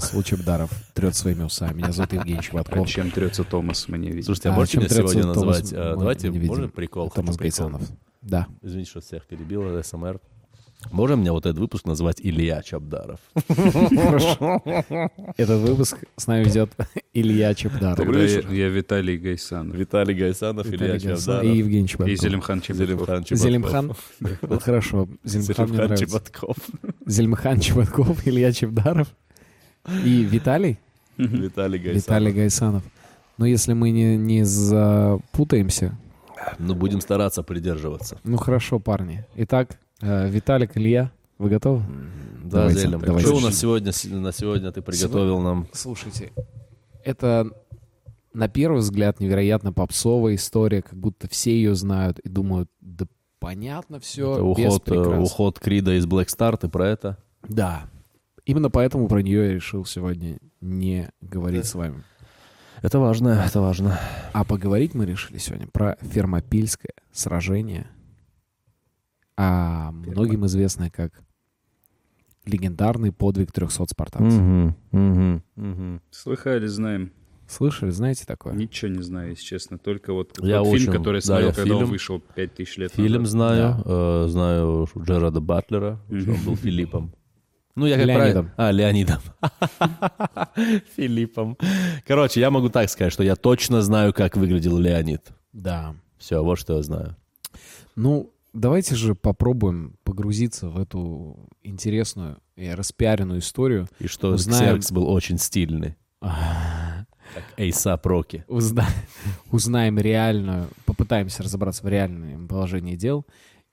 раз Лучебдаров трет своими усами. Меня зовут Евгений А Чеботков. чем трется Томас, мы не видим. Слушайте, а, А можете чем меня сегодня Томас? назвать? а, Мы давайте, не видим. можно прикол? Томас. Гайсанов. Да. Извините, что всех перебил, СМР. Можно мне вот этот выпуск назвать Илья Чабдаров? Этот выпуск с нами ведет Илья Чепдаров. Тогда я, я Виталий Гайсанов. Виталий Гайсанов, Илья Чабдаров. И Евгений И Чеботков. Зелимхан Чебаков. Зелимхан Чеботков. Зелимхан. Хорошо. Зелимхан мне Зелимхан нравится. Чеботков. Зельмхан Чеботков, Илья Чебдаров и Виталий, Виталий Гайсанов. Виталий Гайсанов. Но если мы не, не запутаемся, Ну, будем стараться придерживаться. ну хорошо, парни. Итак, э, Виталик, Илья, вы готовы? Да, Давайте, Зелим. давайте. Что у нас сегодня, на сегодня ты приготовил нам? Слушайте, это на первый взгляд невероятно попсовая история, как будто все ее знают и думают, да понятно все, Это уход, э, уход Крида из Black Star, ты про это? Да. Именно поэтому про нее я решил сегодня не говорить с вами. Это важно, это важно. А поговорить мы решили сегодня про Фермопильское сражение, а многим известное как легендарный подвиг 300 спартанцев. Мгм, мгм, мгм. Слыхали, знаем. Слышали, знаете такое? Ничего не знаю, если честно. Только вот Я тот очень- фильм, который я да, смотрел, я когда он фильм- вышел 5000 лет Фильм назад. знаю, э, знаю Джерада Батлера, он был Филиппом. Ну, я как Леонидом. правильно... А, Леонидом. Филиппом. Короче, я могу так сказать, что я точно знаю, как выглядел Леонид. Да. Все, вот что я знаю. Ну, давайте же попробуем погрузиться в эту интересную и распиаренную историю. И что Узнаем- Ксеркс был очень стильный. Как Эйса Проки. Узна- Узнаем реальную, попытаемся разобраться в реальном положении дел.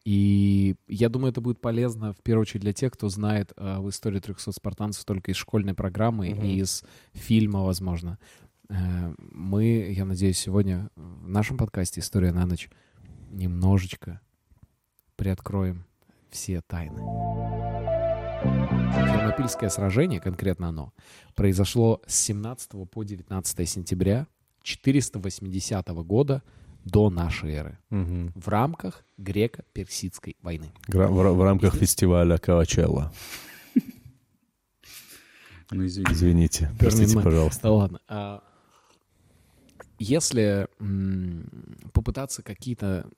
И я думаю, это будет полезно, в первую очередь, для тех, кто знает э, в истории 300 спартанцев только из школьной программы и из фильма, возможно. Э, мы, я надеюсь, сегодня в нашем подкасте «История на ночь» немножечко приоткроем все тайны. Фермопильское сражение, конкретно оно, произошло с 17 по 19 сентября 480 года до нашей эры Мгм. в рамках греко-персидской войны. Гра- В, в рамках фестиваля Кавачелла. Ну, извините. Извините, простите, пожалуйста. Да ладно. А, Если м, попытаться какие-то,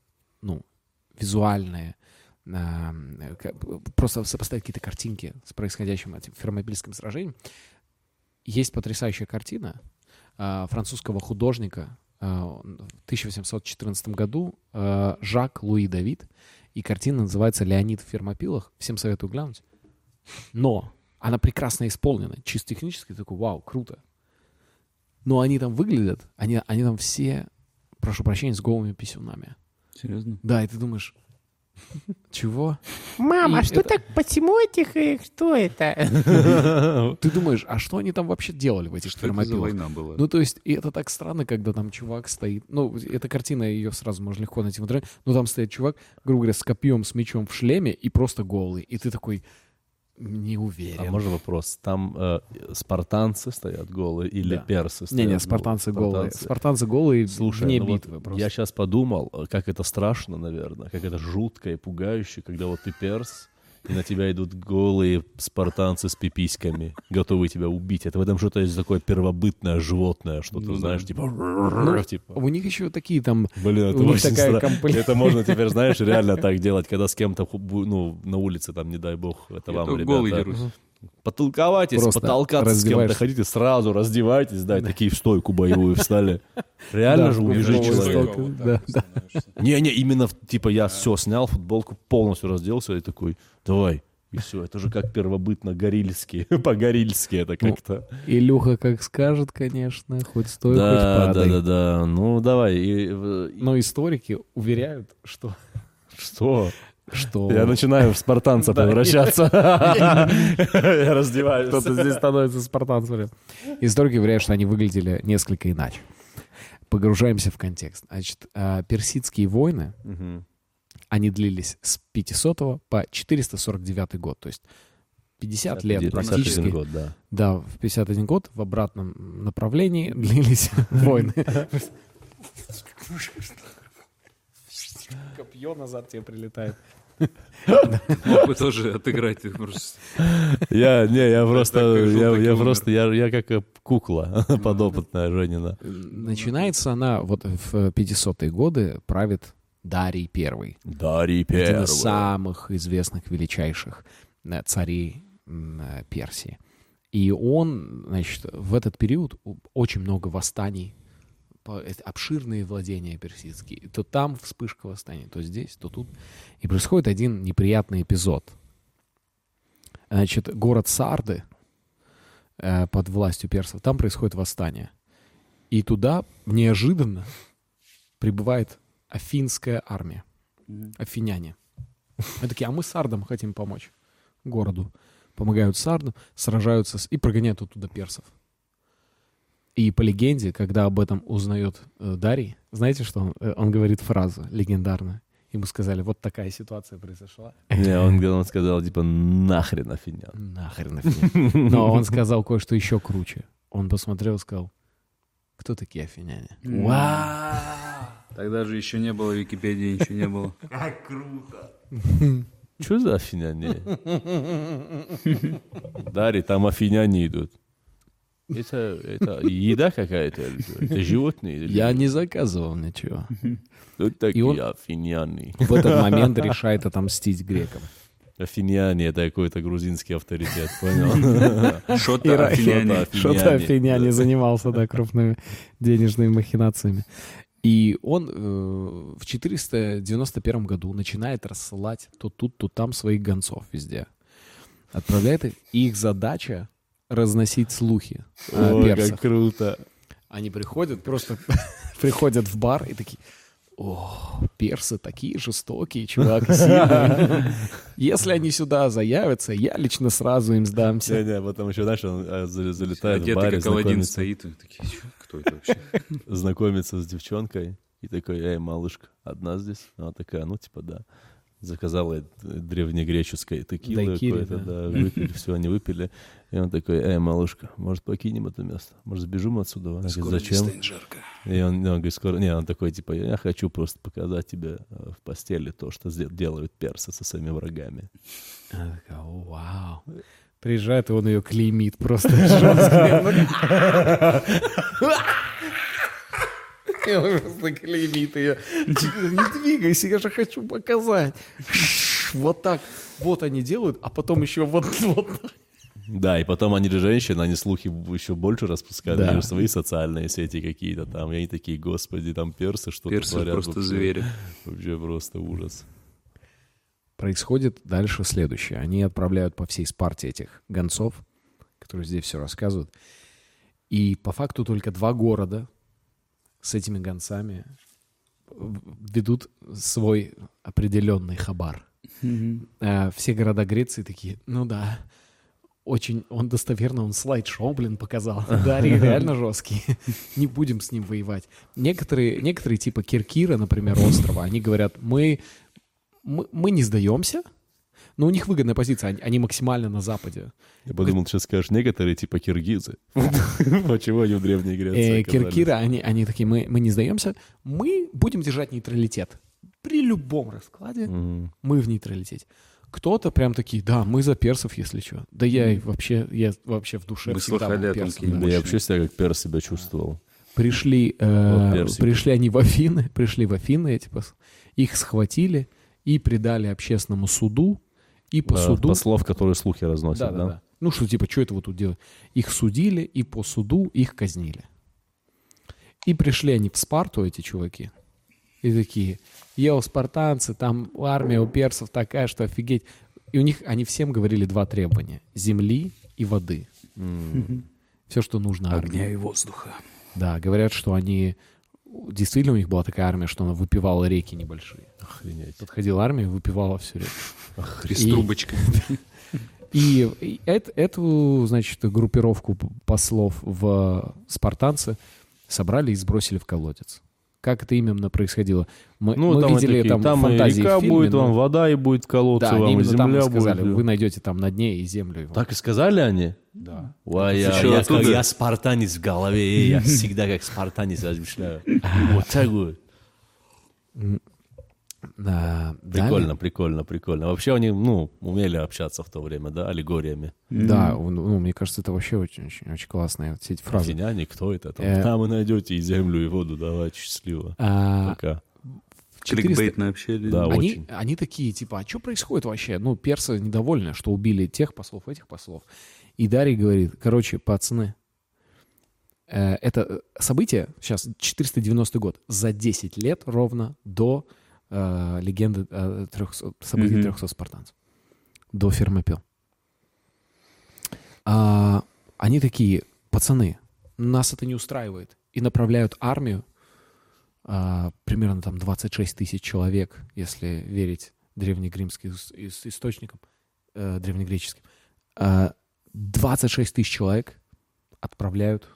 ну, визуальные, а, просто сопоставить какие-то картинки с происходящим этим фермопильским сражением, есть потрясающая картина а, французского художника в 1814 году а, Жак Луи Давид, и картина называется «Леонид в фермопилах». Всем советую глянуть. Но она прекрасно исполнена. Чисто технически такой, вау, круто. Но они там выглядят, они, они там все, прошу прощения, с голыми писюнами. Серьезно? Да, и ты думаешь, чего? Мам, И а что это- так, почему этих, э, что это? Ты думаешь, а что они там вообще делали в этих Что это за фермопилах? война была? Ну, то есть, и это так странно, когда там чувак стоит. Ну, эта картина, ее сразу можно легко найти в интернете. Но там стоит чувак, грубо говоря, с копьем, с мечом в шлеме и просто голый. И ты такой, не уверен. А можно вопрос? Там э, спартанцы стоят голые или Да. персы стоят Не-не, голые? спартанцы голые. Спартанцы. Спартанцы голые Слушай, вне ну вот битвы просто. я сейчас подумал, э, как это страшно, наверное, как это жутко и пугающе, когда вот ты перс, и на тебя идут голые спартанцы с пиписьками, готовые тебя убить. Это в этом что-то есть такое первобытное животное, что-то, Ну да. знаешь, типа... Ну, типа. У них еще такие там... Блин, это очень такая комплект- Это можно теперь, знаешь, реально так делать, когда с кем-то, ну, на улице, там, не дай бог, это Я вам, только голый ребята. Потолковайтесь, Просто потолкаться с кем-то, хотите, сразу раздевайтесь, да, и такие в стойку боевую встали. Реально Да, же в убежит голую человек. стойку. Да, да. Не-не, именно, типа, я все снял, футболку полностью разделся и такой, давай. И все, это же как первобытно, горильски, по-горильски это Ну, как-то. Илюха как скажет, конечно, хоть стой, хоть Да, да, падай. да, да, ну давай. и, э, Но историки уверяют, что... Что? Что Я начинаю в спартанца превращаться. Я раздеваюсь. кто-то здесь становится спартанцами. Историки уверяют, что они выглядели несколько иначе. Погружаемся в контекст. Значит, а, персидские войны, они длились с 500 по 449 год. То есть 50 лет 51 практически. год, да. Да, в 51 год в обратном направлении длились войны. Копье назад тебе прилетает. Мог бы тоже отыграть. Я, не, я просто, я, просто, я, я как э, кукла подопытная Женина. Начинается она вот в 500-е годы, правит Дарий Первый. Дарий Один первый. из самых известных, величайших э, царей э, Персии. И он, значит, в этот период очень много восстаний, обширные владения персидские. То там вспышка восстания, то здесь, то тут. И происходит один неприятный эпизод. Значит, город Сарды э, под властью персов, там происходит восстание. И туда неожиданно прибывает афинская армия афиняне. Они такие, а мы сардам хотим помочь городу. Помогают сардам, сражаются с... и прогоняют оттуда персов. И по легенде, когда об этом узнает э, Дарий, знаете, что он, э, он говорит фразу легендарную. Ему сказали, вот такая ситуация произошла. Не, он, он сказал, типа, нахрен афинян. Нахрен афиняне. Но он сказал кое-что еще круче. Он посмотрел и сказал, кто такие афиняне? Тогда же еще не было Википедии, ничего не было. Что за афиняне? Дарий, там афиняне идут. Это, это еда какая-то? Это животные? Я не заказывал ничего. Тут такие он- афиняне. В этот момент решает отомстить грекам. Афиняне — это какой-то грузинский авторитет, понял? Что-то афиняне. Что-то. Афиняне занимался, да, крупными денежными махинациями. И он э, в 491 году начинает рассылать то тут, то там своих гонцов везде. Отправляет их. И их задача разносить слухи о Ой, персах. как круто. Они приходят, просто приходят в бар и такие, о, персы такие жестокие, чувак, сильные. Если они сюда заявятся, я лично сразу им сдамся. Не-не, потом еще, знаешь, он за- залетает в баре, как Аладдин знакомится, стоит. и Такие, «Чё? кто это вообще? знакомится с девчонкой и такой, эй, малышка, одна здесь? Она такая, ну, типа, да. Заказала древнегреческое текилы Дайкири, какое-то, да. да, выпили, все, они выпили. И он такой, эй, малышка, может, покинем это место? Может, сбежим отсюда? Она говорит, Скоро зачем? жарко. И он, он говорит, скоро... Не, он такой, типа, я хочу просто показать тебе э, в постели то, что делают персы со своими врагами. Она такая, «О, вау. Приезжает, и он ее клеймит просто жестко. Просто клеймит ее. Не двигайся, я же хочу показать. Вот так. Вот они делают, а потом еще вот, вот так. Да, и потом они же женщины, они слухи еще больше распускают, Да. они же свои социальные сети какие-то там, и они такие, господи, там персы что-то Персы творят. просто вообще. звери. Вообще просто ужас. Происходит дальше следующее. Они отправляют по всей Спарте этих гонцов, которые здесь все рассказывают. И по факту только два города с этими гонцами ведут свой определенный хабар. Э, Все города Греции такие, ну да, очень, он достоверно, он слайд-шоу, блин, показал. Дарий реально жесткий. Не будем с ним воевать. Некоторые, некоторые типа Киркира, например, острова, они говорят, мы, мы, мы не сдаемся, но у них выгодная позиция, они, они максимально на западе. Я подумал, сейчас скажешь, некоторые типа киргизы. Почему они в Древней Э, Греции оказались? Киркира, они, они такие, мы, мы не сдаемся, мы будем держать нейтралитет. При любом раскладе мы в нейтралитете. Кто-то прям такие, да, мы за персов, если что. Да я и вообще, я вообще в душе Вы всегда слыхали был о том, персом, какие да. Да я вообще себя как перс себя чувствовал. Пришли, э, Вот пришли они в Афины, пришли в Афины, эти пос- их схватили и предали общественному суду, и по Да, суду... Послов, которые слухи разносят, Да, да? да, да. Ну что, типа, что это вы тут делаете? Их судили, и по суду их казнили. И пришли они в Спарту, эти чуваки. И такие, йоу, спартанцы, там армия у персов такая, что офигеть. И у них, они всем говорили два требования. Земли и воды. Все, что нужно армии. и воздуха. Да, говорят, что они... Действительно, у них была такая армия, что она выпивала реки небольшие. Охренеть. Подходила армия, выпивала всю реку. С И- трубочкой. И, и эт- эту, значит, группировку послов в спартанцы собрали и сбросили в колодец. Как это именно происходило? Мы, Ну, мы там, видели такие, там, там и фантазии река в фильме, будет, но- вам вода и будет колодцы, Да, вам и там земля и сказали, будет. вы найдете там на дне и землю. его». Так и сказали они? Да. Ой, я, я, как- я спартанец в голове, я всегда как спартанец размышляю. Вот так вот. А, далее- Прикольно, прикольно, прикольно. Вообще они, ну, умели общаться в то время, да, аллегориями. Да, ну, мне кажется, это вообще очень, очень, очень классные вот все эти фразы. Афиняне, кто это? Там, Э. там вы найдете и землю, и воду, давайте, счастливо. А, Пока. 400 Кликбейтное общение. Да, они, очень. они такие, типа, а что происходит вообще? Ну, персы недовольны, что убили тех послов, этих послов. И Дарий говорит, короче, пацаны, э, это событие, сейчас 490 год, за 10 лет ровно до э, легенды э, 300, событий Мгм. 300 спартанцев, до Фермопил. А, они такие, пацаны, нас это не устраивает. И направляют армию, а, примерно там 26 тысяч человек, если верить древнегримским ис- ис- источникам, э, древнегреческим. А, 26 тысяч человек отправляют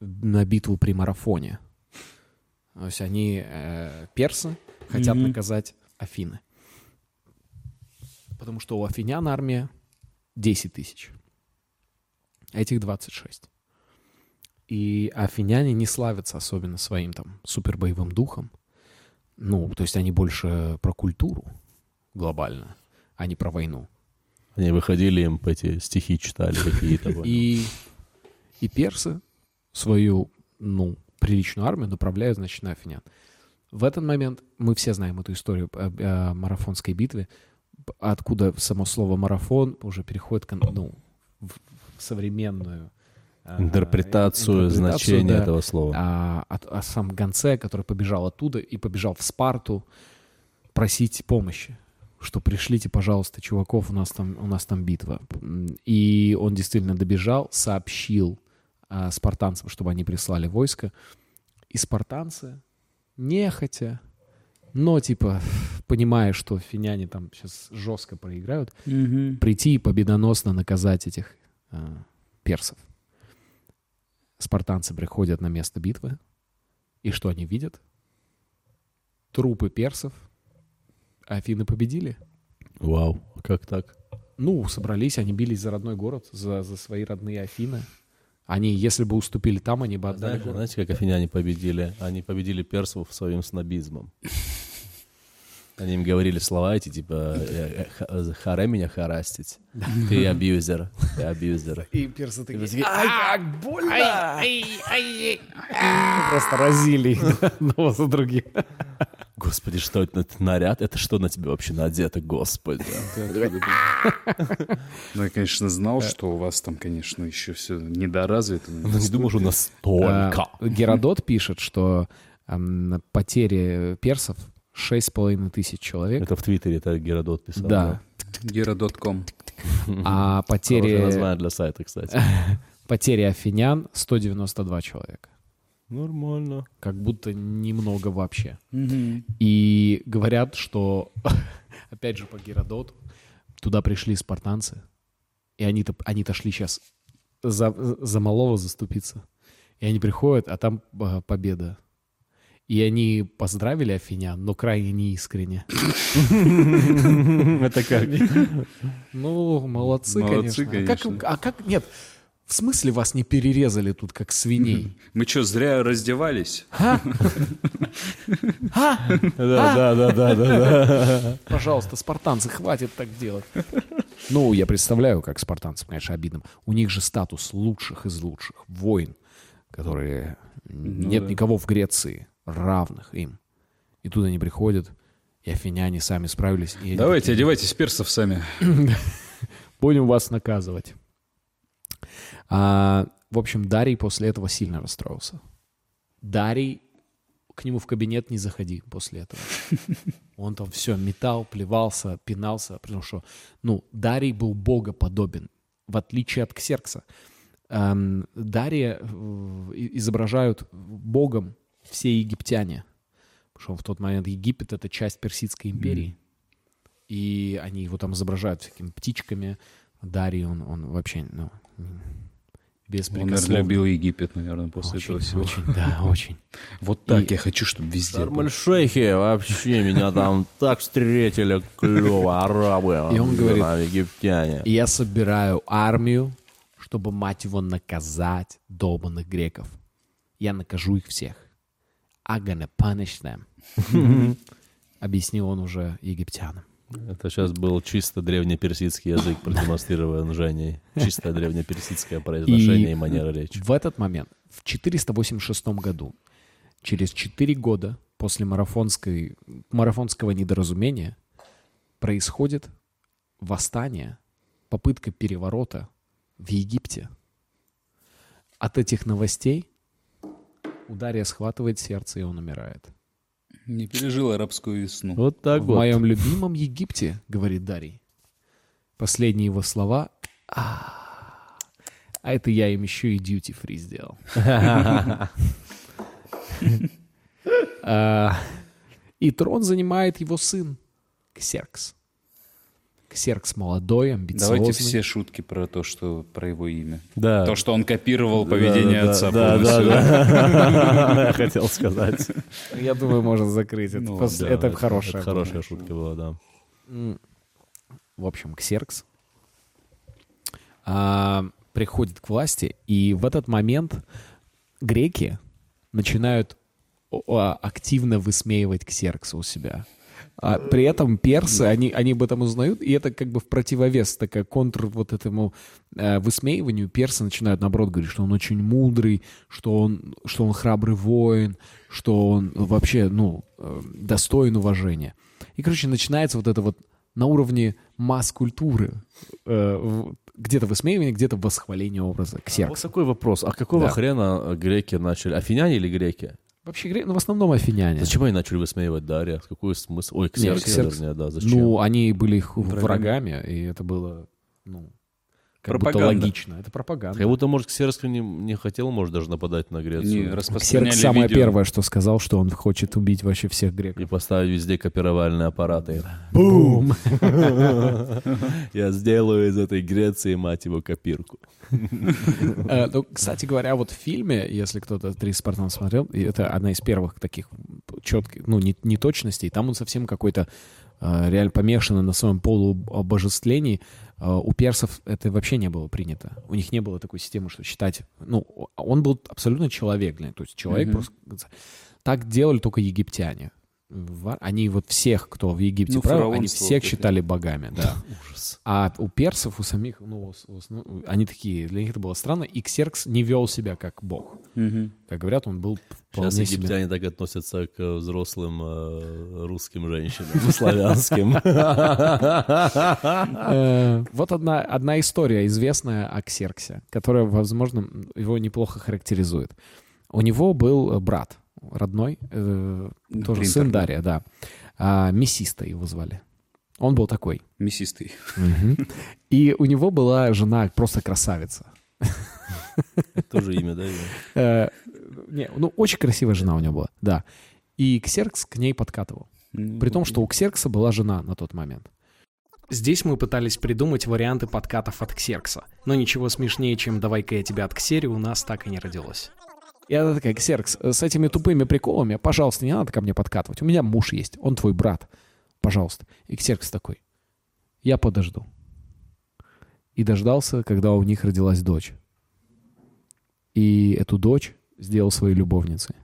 на битву при марафоне. То есть они, э, персы, хотят Мгм. наказать Афины. Потому что у афинян армия 10 тысяч, а этих 26. И афиняне не славятся особенно своим там супербоевым духом. Ну, то есть они больше про культуру глобально, а не про войну. Они выходили, им эти стихи читали какие-то. И, и персы свою, ну, приличную армию направляют, значит, на афинян. В этот момент мы все знаем эту историю о, о марафонской битве, откуда само слово марафон уже переходит к, ну, в, современную а, Интерпретацию, значения да. этого слова. А, от- о сам Гонце, который побежал оттуда и побежал в Спарту просить помощи, что пришлите, пожалуйста, чуваков, у нас там, у нас там битва. И он действительно добежал, сообщил а, спартанцам, чтобы они прислали войско. И спартанцы, нехотя, но типа, понимая, что финяне там сейчас жестко проиграют, Мгм. прийти и победоносно наказать этих а, персов. Спартанцы приходят на место битвы, и что они видят? Трупы персов. Афины победили. Вау, как так? Ну, собрались, они бились за родной город, за, за свои родные Афины. Они, если бы уступили там, они бы отдали Знаешь, город. знаете, как афиняне победили? Они победили персов своим снобизмом. Они им говорили слова эти, типа, э, э, ха- харе меня харастить. Ты абьюзер, ты абьюзер. И персы такие, ай, как больно! Просто разили их одного за другим. Господи, что это это наряд? Это что на тебе вообще надето, господи? Ну, я, конечно, знал, что у вас там, конечно, еще все недоразвито. Ну, не думал, что настолько. А, Геродот пишет, что потери персов 6,5 тысяч человек, Это в Твиттере это Геродот писал. да, Gera.com. а Хорошее потери, название для сайта, кстати. потери афинян 192 человека. Нормально. Как будто немного вообще. И говорят, что, опять же, по Геродоту, туда пришли спартанцы, и они-то они шли сейчас за, за малого заступиться. И они приходят, а там а, победа. И они поздравили афинян, но крайне неискренне. Это как? Ну, молодцы. А конечно. А как, нет, в смысле вас не перерезали тут, как свиней? Мы что, зря раздевались? А? Да, да, да, да, да, да. Пожалуйста, спартанцы, хватит так делать. Ну, я представляю, как спартанцам, конечно, обидно. У них же статус лучших из лучших. Воин, которые... Нет да. никого в Греции равных им. И туда они приходят, и афиняне сами справились. и Давайте, такие, одевайтесь персов сами. Будем вас наказывать. А, в общем, Дарий после этого сильно расстроился. Дарий, к нему в кабинет не заходи после этого. Он там все метал, плевался, пинался, потому что, ну, Дарий был богоподобен, в отличие от Ксеркса. Эм, Дария э, изображают богом все египтяне, потому что в тот момент Египет — это часть Персидской империи. И они его там изображают всякими птичками. Дарий, он, он вообще, ну, Он, наверное, любил Египет, наверное, после Очень, этого всего. очень, да, очень. Вот так я хочу, чтобы везде было. Шарм-эль-Шейхи, вообще меня там так встретили клево, арабы. И он говорит, египтяне. Я собираю армию, чтобы, мать его, наказать долбанных греков. Я накажу их всех. I'm gonna punish them. объяснил он уже египтянам. Это сейчас был чисто древнеперсидский язык, продемонстрирован Женей. Чисто древнеперсидское произношение и, манера речи. В этот момент, в 486 году, через 4 года после марафонской, марафонского недоразумения, происходит восстание, попытка переворота в Египте. От этих новостей у Дария схватывает сердце, и он умирает. Не пережил арабскую весну. Вот так в вот. моем любимом Египте, говорит Дарий. Последние его слова. А, а это я им еще и duty free сделал. А, И трон занимает его сын Ксеркс. Ксеркс молодой, амбициозный. Давайте все шутки про то, что про его имя. Да. То, что он копировал поведение Да, да, отца да, да, да. Я хотел сказать. Я думаю, можно закрыть это. Ну, хорошая. Хорошая шутка была, да. В общем, Ксеркс а, приходит к власти, и в этот момент греки начинают активно высмеивать Ксеркса у себя. А при этом персы, они, они об этом узнают, и это как бы в противовес, такая контр вот этому э, высмеиванию. Персы начинают, наоборот, говорить, что он очень мудрый, что он, что он храбрый воин, что он вообще, ну, э, достоин уважения. И, короче, начинается вот это вот на уровне масс-культуры. э, где-то высмеивание, где-то восхваление образа Вот Ксеркса. такой вопрос. А какого Да. хрена греки начали? Афиняне или греки? Вообще, гре- ну, в основном афиняне. Зачем они начали высмеивать Дарья? Какой смысл? Ой, Ксеркс, Ксеркс. вернее, да. Зачем? Ну, они были их врагами, и это было, ну, как будто Пропаганда. логично. Это пропаганда. Как будто, может, Ксеркс не, не хотел, может, даже нападать на Не Грецию. распространяли Ксеркс самое видео. первое, что сказал, что он хочет убить вообще всех И греков. поставить везде копировальные аппараты. Бум! Я сделаю из этой Греции, мать его, копирку. Э, ну, Кстати говоря, вот в фильме, если кто-то «Три Спартана» смотрел, и это одна из первых таких четких, ну, не- неточностей, там он совсем какой-то реально помешанный на своем полуобожествлении. Э, У персов это вообще не было принято. У них не было такой системы, что считать... Ну, он был абсолютно человек, то есть человек Мгм. просто... Так делали только египтяне. Они вот всех, кто в Египте Ну, правил, они всех вот это. считали богами, да. Ужас. А у персов, у самих, ну, ну, они такие, для них это было странно, и Ксеркс не вел себя как бог. Мгм. Как говорят, он был вполне Сейчас себе... египтяне так относятся к взрослым э, русским женщинам, славянским. Э, Вот одна, одна история известная о Ксерксе, которая, возможно, его неплохо характеризует. У него был э, брат родной, э, тоже Принтер, сын да. Дария, да. А, Мессиста его звали. Он был такой. Мясистый. И у него была жена просто красавица. Тоже имя, да? Э, Не, ну, очень красивая жена у него была, да. И Ксеркс к ней подкатывал. При том, что у Ксеркса была жена на тот момент. Здесь мы пытались придумать варианты подкатов от Ксеркса, но ничего смешнее, чем «давай-ка я тебя отксерю» у нас так и не родилось. И она такая, Ксеркс, э, с этими тупыми приколами, пожалуйста, не надо ко мне подкатывать. У меня муж есть, он твой брат. Пожалуйста. И Ксеркс такой, я подожду. И дождался, когда у них родилась дочь. И эту дочь сделал своей любовницей.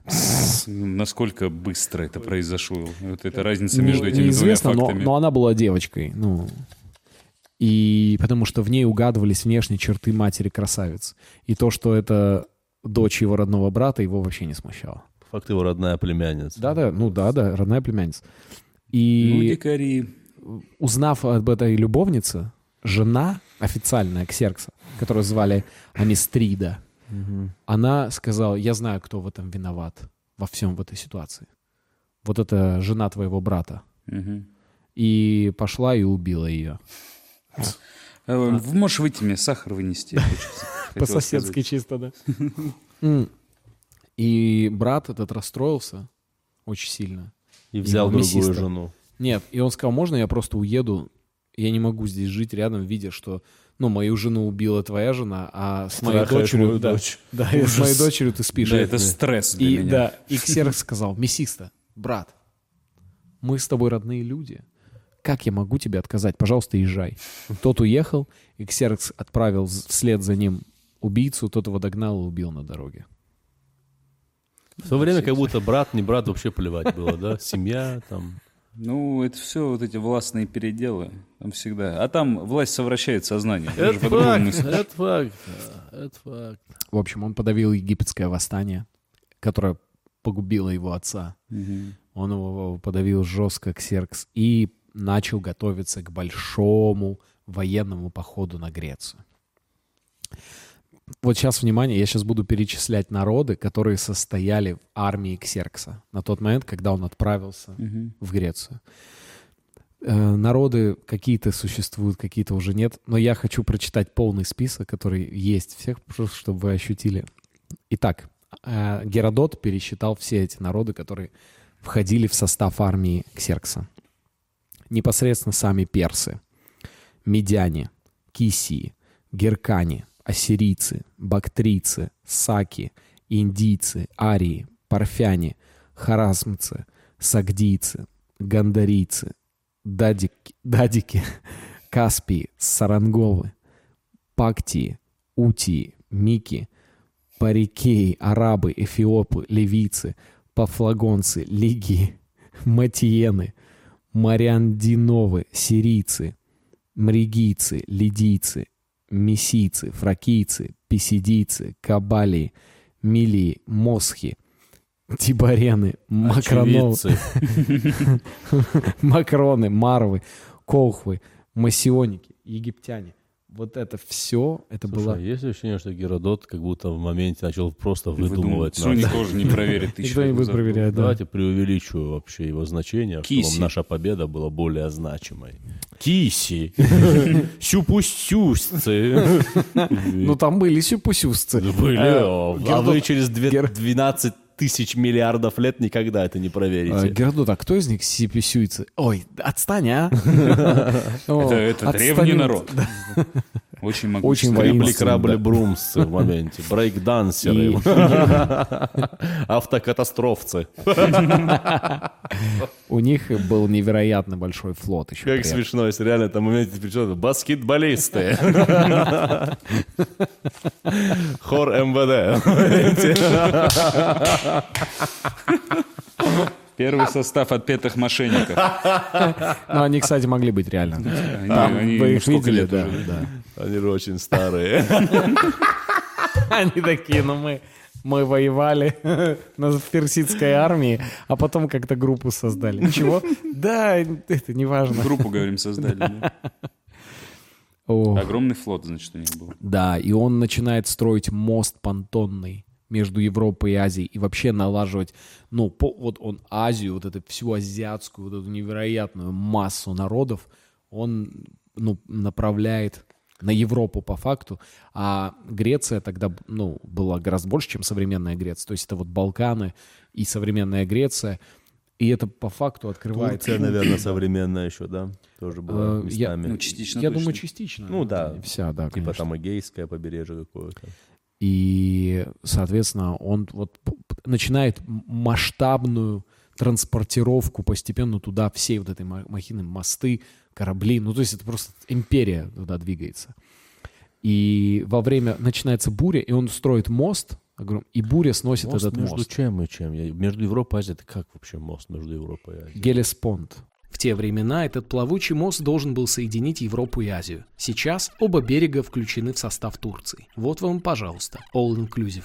Насколько быстро это произошло? Вот эта разница Не- между этими неизвестно, двумя но, фактами. но она была девочкой. Ну, и потому что в ней угадывались внешние черты матери красавиц. И то, что это дочь его родного брата, его вообще не смущало. Факт его родная племянница. Да-да, ну да-да, родная племянница. Ну, И дикари. узнав об этой любовнице, жена официальная Ксеркса, которую звали Амистрида, она сказала, я знаю, кто в этом виноват, во всем в этой ситуации. Вот это жена твоего брата. И пошла и убила ее. Э, Можешь выйти мне сахар вынести? По-соседски чисто, да. И брат этот расстроился очень сильно. И взял другую мясисто. жену. Нет, и он сказал, можно я просто уеду? Я не могу здесь жить рядом, видя, что, ну, мою жену убила твоя жена, а с моей дочерью... мою да, дочь. Да, и с моей дочерью ты спишь. Да, это стресс для и, меня. Да, и Ксеркс сказал, Мессиста, брат, мы с тобой родные люди. Как я могу тебе отказать? Пожалуйста, езжай. Тот уехал, и Ксеркс отправил вслед за ним убийцу, тот его догнал и убил на дороге. В то время как будто брат, не брат, вообще плевать было, да? Семья, там, Ну, это все вот эти властные переделы. Там всегда. А там власть совращает сознание. Это факт, это факт, это факт. В общем, он подавил египетское восстание, которое погубило его отца. Мгм. Он его подавил жестко, Ксеркс, и начал готовиться к большому военному походу на Грецию. Вот сейчас, внимание, я сейчас буду перечислять народы, которые состояли в армии Ксеркса на тот момент, когда он отправился Мгм. в Грецию. Э, Народы какие-то существуют, какие-то уже нет, но я хочу прочитать полный список, который есть всех, просто чтобы вы ощутили. Итак, э, Геродот пересчитал все эти народы, которые входили в состав армии Ксеркса. Непосредственно сами персы, медяне, кисии, геркане, ассирийцы, бактрийцы, саки, индийцы, арии, парфяне, харасмцы, сагдийцы, гандарийцы, дадики, дадики каспии, саранговы, пактии, утии, мики, парикеи, арабы, эфиопы, ливийцы, пафлагонцы, лигии, матиены, мариандиновы, сирийцы, мригийцы, лидийцы, мессийцы, фракийцы, писидийцы, кабалии, милии, мосхи, тибарены, макроновы, макроны, марвы, колхвы, массионики, египтяне. Вот это все, это Слушай, было... а есть ощущение, что Геродот как будто в моменте начал просто Выдумывать. Что никто же не проверит Никто не будет проверять, да. Давайте преувеличу вообще его значение, чтобы наша победа была более значимой. Киси. Сюпустюсцы. Ну, там были сюпусюсцы. Были. Э, А вы через две- Гер- 12 тысяч миллиардов лет никогда это не проверите. Геродот, а кто из них сюпусюйцы? Ой, отстань, а! Это, древний народ. Очень могу. Очень крабли, да. брумсы в моменте. Брейкдансеры. Автокатастрофцы. У них был невероятно большой флот еще. Как смешно, если реально там моменте причем баскетболисты. Хор МВД. Первый состав отпетых мошенников. Ну, они, кстати, могли быть реально. Вы их видели, да. Они очень старые. Они такие, ну мы, мы воевали на в персидской армии, а потом как-то группу создали. Чего? Да, это не важно. Группу, говорим, создали. Огромный флот, значит, у них был. Да, и он начинает строить мост понтонный между Европой и Азией и вообще налаживать, ну, по- вот он Азию, вот эту всю азиатскую, вот эту невероятную массу народов, он, ну, направляет на Европу по факту, а Греция тогда, ну, была гораздо больше, чем современная Греция, то есть это вот Балканы и современная Греция, и это по факту открывает... Турция, наверное, современная еще, да? Тоже была я- местами. Ну, частично Я точно. думаю, частично. Ну да. Вся, да, Типа конечно. там Эгейское побережье какое-то. И, соответственно, он вот начинает масштабную транспортировку постепенно туда всей вот этой ма- махины, мосты, корабли. Ну, то есть это просто империя туда двигается. И во время начинается буря, и он строит мост, и буря сносит Мост этот между мост. чем и чем? Я- Между Европой и Азией. Это как вообще мост между Европой и Азией? Гелеспонд. В те времена этот плавучий мост должен был соединить Европу и Азию. Сейчас оба берега включены в состав Турции. Вот вам, пожалуйста, all inclusive.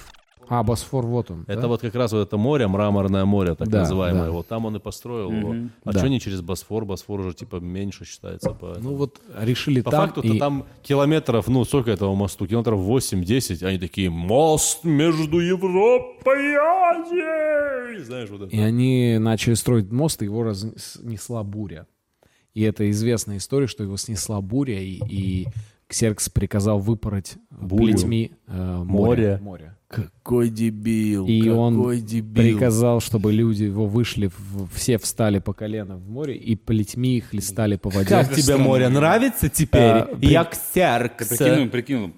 А, Босфор, вот он. Это да? вот как раз вот это море, мраморное море, так Да, называемое. да. Вот там он и построил его. А Да. что не через Босфор? Босфор уже типа меньше считается. По, Ну вот решили по там, факту-то и- там километров, ну сколько этого мосту? Километров 8-10. Они такие, мост между Европой и Азией. Знаешь, вот это. И они начали строить мост, и его разнесла буря. И это известная история, что его снесла буря, и, и Ксеркс приказал выпороть Бурю. плетьми э, Море. море. море. Какой дебил, И какой он дебил. приказал, чтобы люди его вышли, в- все встали по колено в море и плетьми их листали по воде. Как тебе море нравится теперь? А, при- Я Ксеркс. прикинул, прикинул.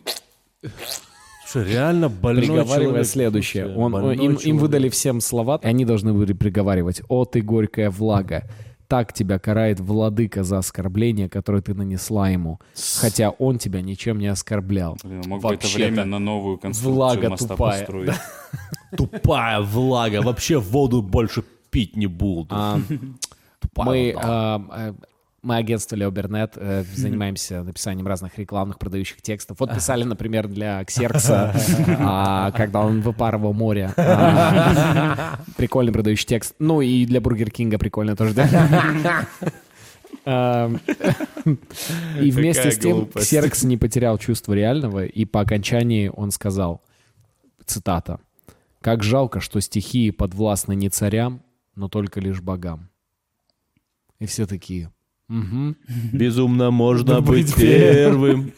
Слушай, реально больной Приговаривая человек. следующее. Он, больной им, им выдали всем слова, и они должны были приговаривать «О, ты горькая влага! Так тебя карает владыка за оскорбление, которое ты нанесла ему, хотя он тебя ничем не оскорблял». Блин, мог бы это время на новую конструкцию влага моста тупая. построить. Тупая влага. Вообще воду больше пить не буду. А Мы, а, мы агентство Леобернет, э, занимаемся написанием разных рекламных продающих текстов. Вот писали, например, для Ксеркса, а, когда он выпарывал море. А, Прикольный продающий текст. Ну и для Бургер Кинга прикольно тоже, да? И вместе с тем. Ксеркс не потерял чувство реального, и по окончании он сказал, цитата, «Как жалко, что стихии подвластны не царям, но только лишь богам». И все такие, Безумно можно быть первым.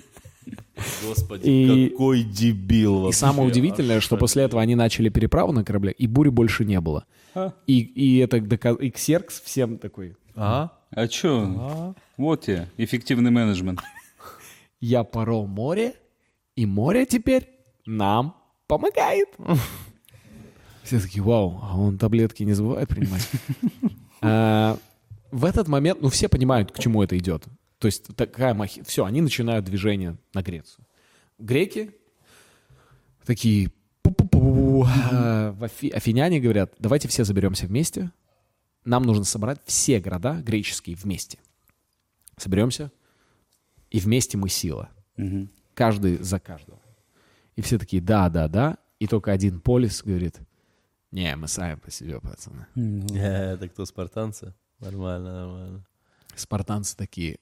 Господи, И- какой дебил И вообще. самое удивительное, что после этого они начали переправу на корабле, и бури больше не было. А. И, и это дока- и Ксеркс всем такой, А? А чё? Вот тебе, эффективный менеджмент. я порол море, и море теперь нам помогает. Все такие, вау, а он таблетки не забывает принимать. В этот момент, ну, все понимают, к чему это идет. То есть такая махи... Все, они начинают движение на Грецию. Греки такие... А, Афи- Афиняне говорят, давайте все заберемся вместе. Нам нужно собрать все города греческие вместе. Соберемся, и вместе мы сила. Мгм. Каждый за каждого. И все такие, да, да, да. И только один полис говорит, не, мы сами по себе, пацаны. Это кто, спартанцы? Нормально, нормально. Спартанцы такие,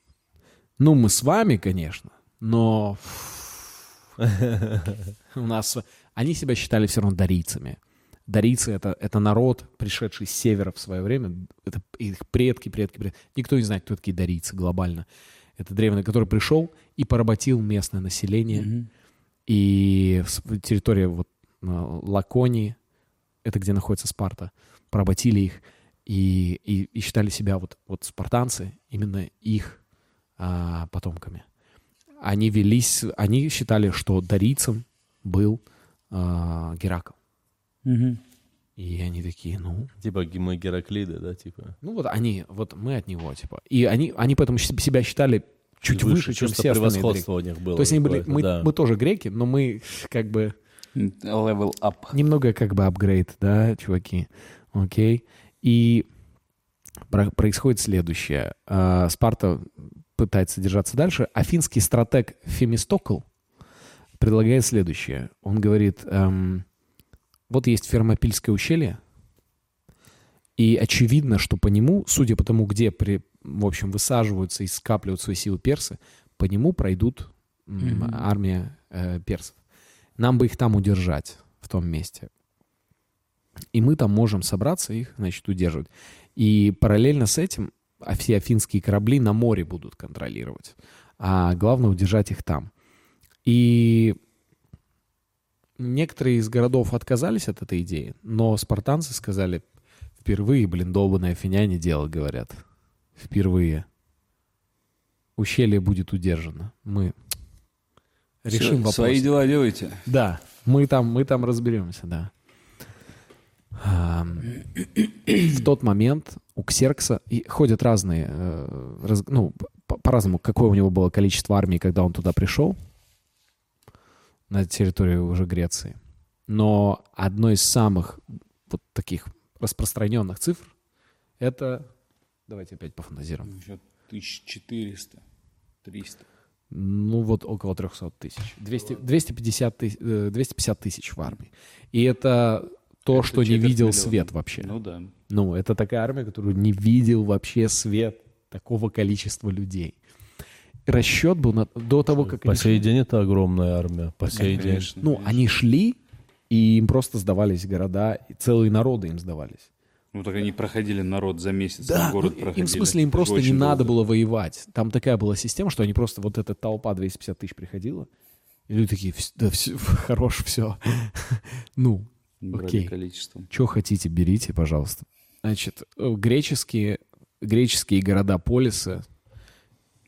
ну, мы с вами, конечно, но у нас... Они себя считали все равно дарийцами. Дарийцы это, — это народ, пришедший с севера в свое время. Это их предки, предки, предки. Никто не знает, кто такие дарийцы глобально. Это древний, который пришел и поработил местное население. И территория вот э, Лаконии, это где находится Спарта, поработили их и, и, и считали себя вот, вот спартанцы именно их а, потомками. Они велись, они считали, что дарийцем был а, Геракл. Мгм. И они такие, ну, Типа мы Гераклиды, да, типа. ну вот они, вот мы от него, типа. И они, они поэтому себя считали чуть выше, чем чувство все превосходства у них было. То есть они были, мы, да. мы тоже греки, но мы как бы Level up. немного как бы апгрейд, да, чуваки. Окей. И про- происходит следующее. А, Спарта пытается держаться дальше. Афинский стратег Фемистокл предлагает следующее. Он говорит, эм, вот есть Фермопильское ущелье, и очевидно, что по нему, судя по тому, где, при, в общем, высаживаются и скапливают свои силы персы, по нему пройдут Мгм. армия э, персов. Нам бы их там удержать, в том месте. И мы там можем собраться и их, значит, удерживать. И параллельно с этим а все афинские корабли на море будут контролировать. А главное удержать их там. И некоторые из городов отказались от этой идеи, но спартанцы сказали, впервые, блин, долбанные афиняне дело говорят. Впервые. Ущелье будет удержано. Мы решим Всё, вопрос. Свои дела делайте. Да, мы там, мы там разберемся, да. Ам, В тот момент у Ксеркса и ходят разные, э, раз- ну, по- по-разному, какое у него было количество армии, когда он туда пришел, на территорию уже Греции. Но одно из самых вот таких распространенных цифр это, давайте опять пофантазируем, Еще 1400, 300. ну вот около 300 тысяч. 200, 250, тысяч, э, 250 тысяч в армии. И это то, Это что не видел миллиона. свет вообще. Ну да. Ну, это такая армия, которую не видел вообще свет такого количества людей. Расчет был на- до того, как По сей шли. день это огромная армия. По сей день. Конечно, Ну, конечно. они шли, и им просто сдавались города, и целые народы им сдавались. Ну так они проходили народ за месяц. в город ну, проходили. им в смысле им просто не надо долго. было воевать. Там такая была система, что они просто, вот эта толпа 250 тысяч приходила, и люди такие, «Вс- да все, хорош, все. Ну, Брали окей. количеством. Что хотите, берите, пожалуйста. Значит, греческие, греческие города полисы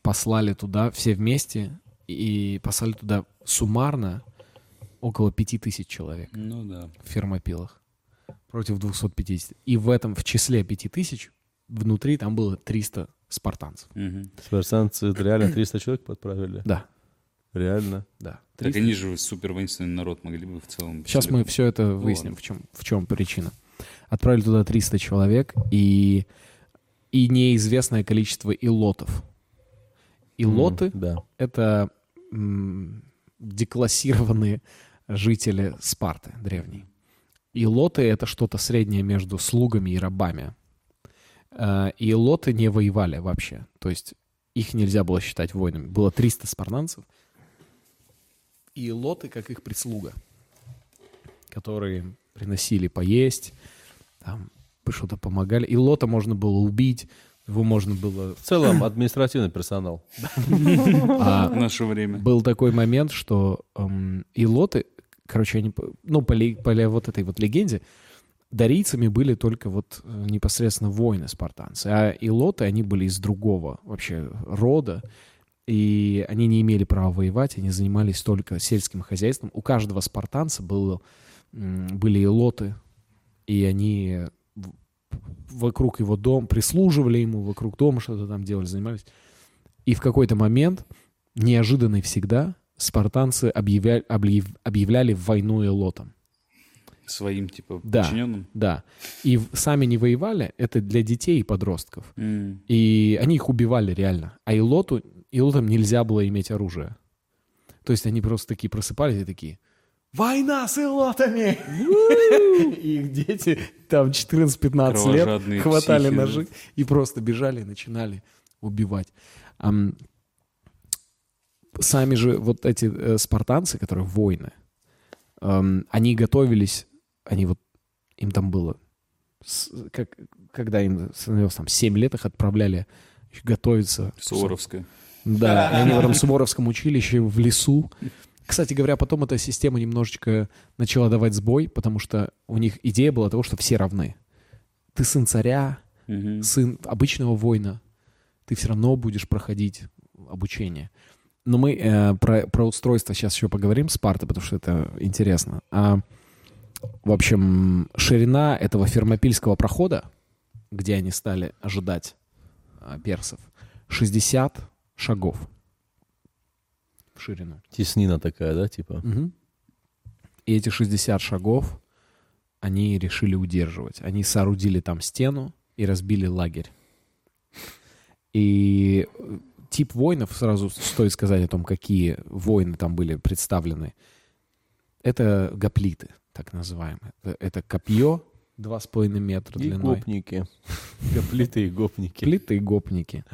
послали туда все вместе и послали туда суммарно около пяти тысяч человек Ну да. в фермопилах против 250. И в этом, в числе пяти тысяч, внутри там было 300 спартанцев. Мгм. Спартанцы это реально 300 человек подправили? Да, Реально? да. Так 300. они же супер воинственный народ могли бы в целом. Сейчас мы все это выясним, в чем, в чем причина. Отправили туда 300 человек, и и неизвестное количество илотов. Илоты М, Да. это м, деклассированные жители Спарты древней. Илоты — это что-то среднее между слугами и рабами. Э, И илоты не воевали вообще. То есть их нельзя было считать воинами. Было 300 спартанцев. И илоты, как их прислуга, которые приносили поесть, там, что-то помогали. Илота можно было убить, его можно было... В целом административный персонал. а, В наше время. был такой момент, что эм, илоты, короче, они, по- ну, по, вот этой вот легенде, дарийцами были только вот э, непосредственно воины спартанцы, а илоты, они были из другого вообще рода, и они не имели права воевать, они занимались только сельским хозяйством. У каждого спартанца было, были илоты, и они вокруг его дома, прислуживали ему, вокруг дома что-то там делали, занимались. И в какой-то момент неожиданно и всегда спартанцы объявля- объяв- объявляли войну элотам. Своим, типа, Да. подчиненным. Да. И в- сами не воевали, это для детей и подростков. М. И они их убивали реально. А илоту, илотам нельзя было иметь оружие. То есть они просто такие просыпались и такие «Война с илотами!» И их дети там 14-15 лет хватали психи, да. ножи и просто бежали и начинали убивать. Ам, Сами же вот эти э, спартанцы, которые воины, ам, они готовились, они вот, им там было, с- как, когда им становилось там 7 лет, их отправляли готовиться. Суворовская. Да, они в этом Суворовском училище в лесу. Кстати говоря, потом эта система немножечко начала давать сбой, потому что у них идея была того, что все равны. Ты сын царя, Мгм. сын обычного воина, ты все равно будешь проходить обучение. Но мы э, про, про устройство сейчас еще поговорим Спарты, потому что это интересно. А, в общем, ширина этого фермопильского прохода, где они стали ожидать а, персов, 60 шагов в ширину. Теснина такая, да, типа? Мгм. И эти 60 шагов они решили удерживать. Они соорудили там стену и разбили лагерь. И э, тип воинов, сразу стоит сказать о том, какие воины там были представлены. Это гоплиты, так называемые. Это- Это копье 2,5 метра И длиной. гопники. Гоплиты и гопники. Плиты и гопники.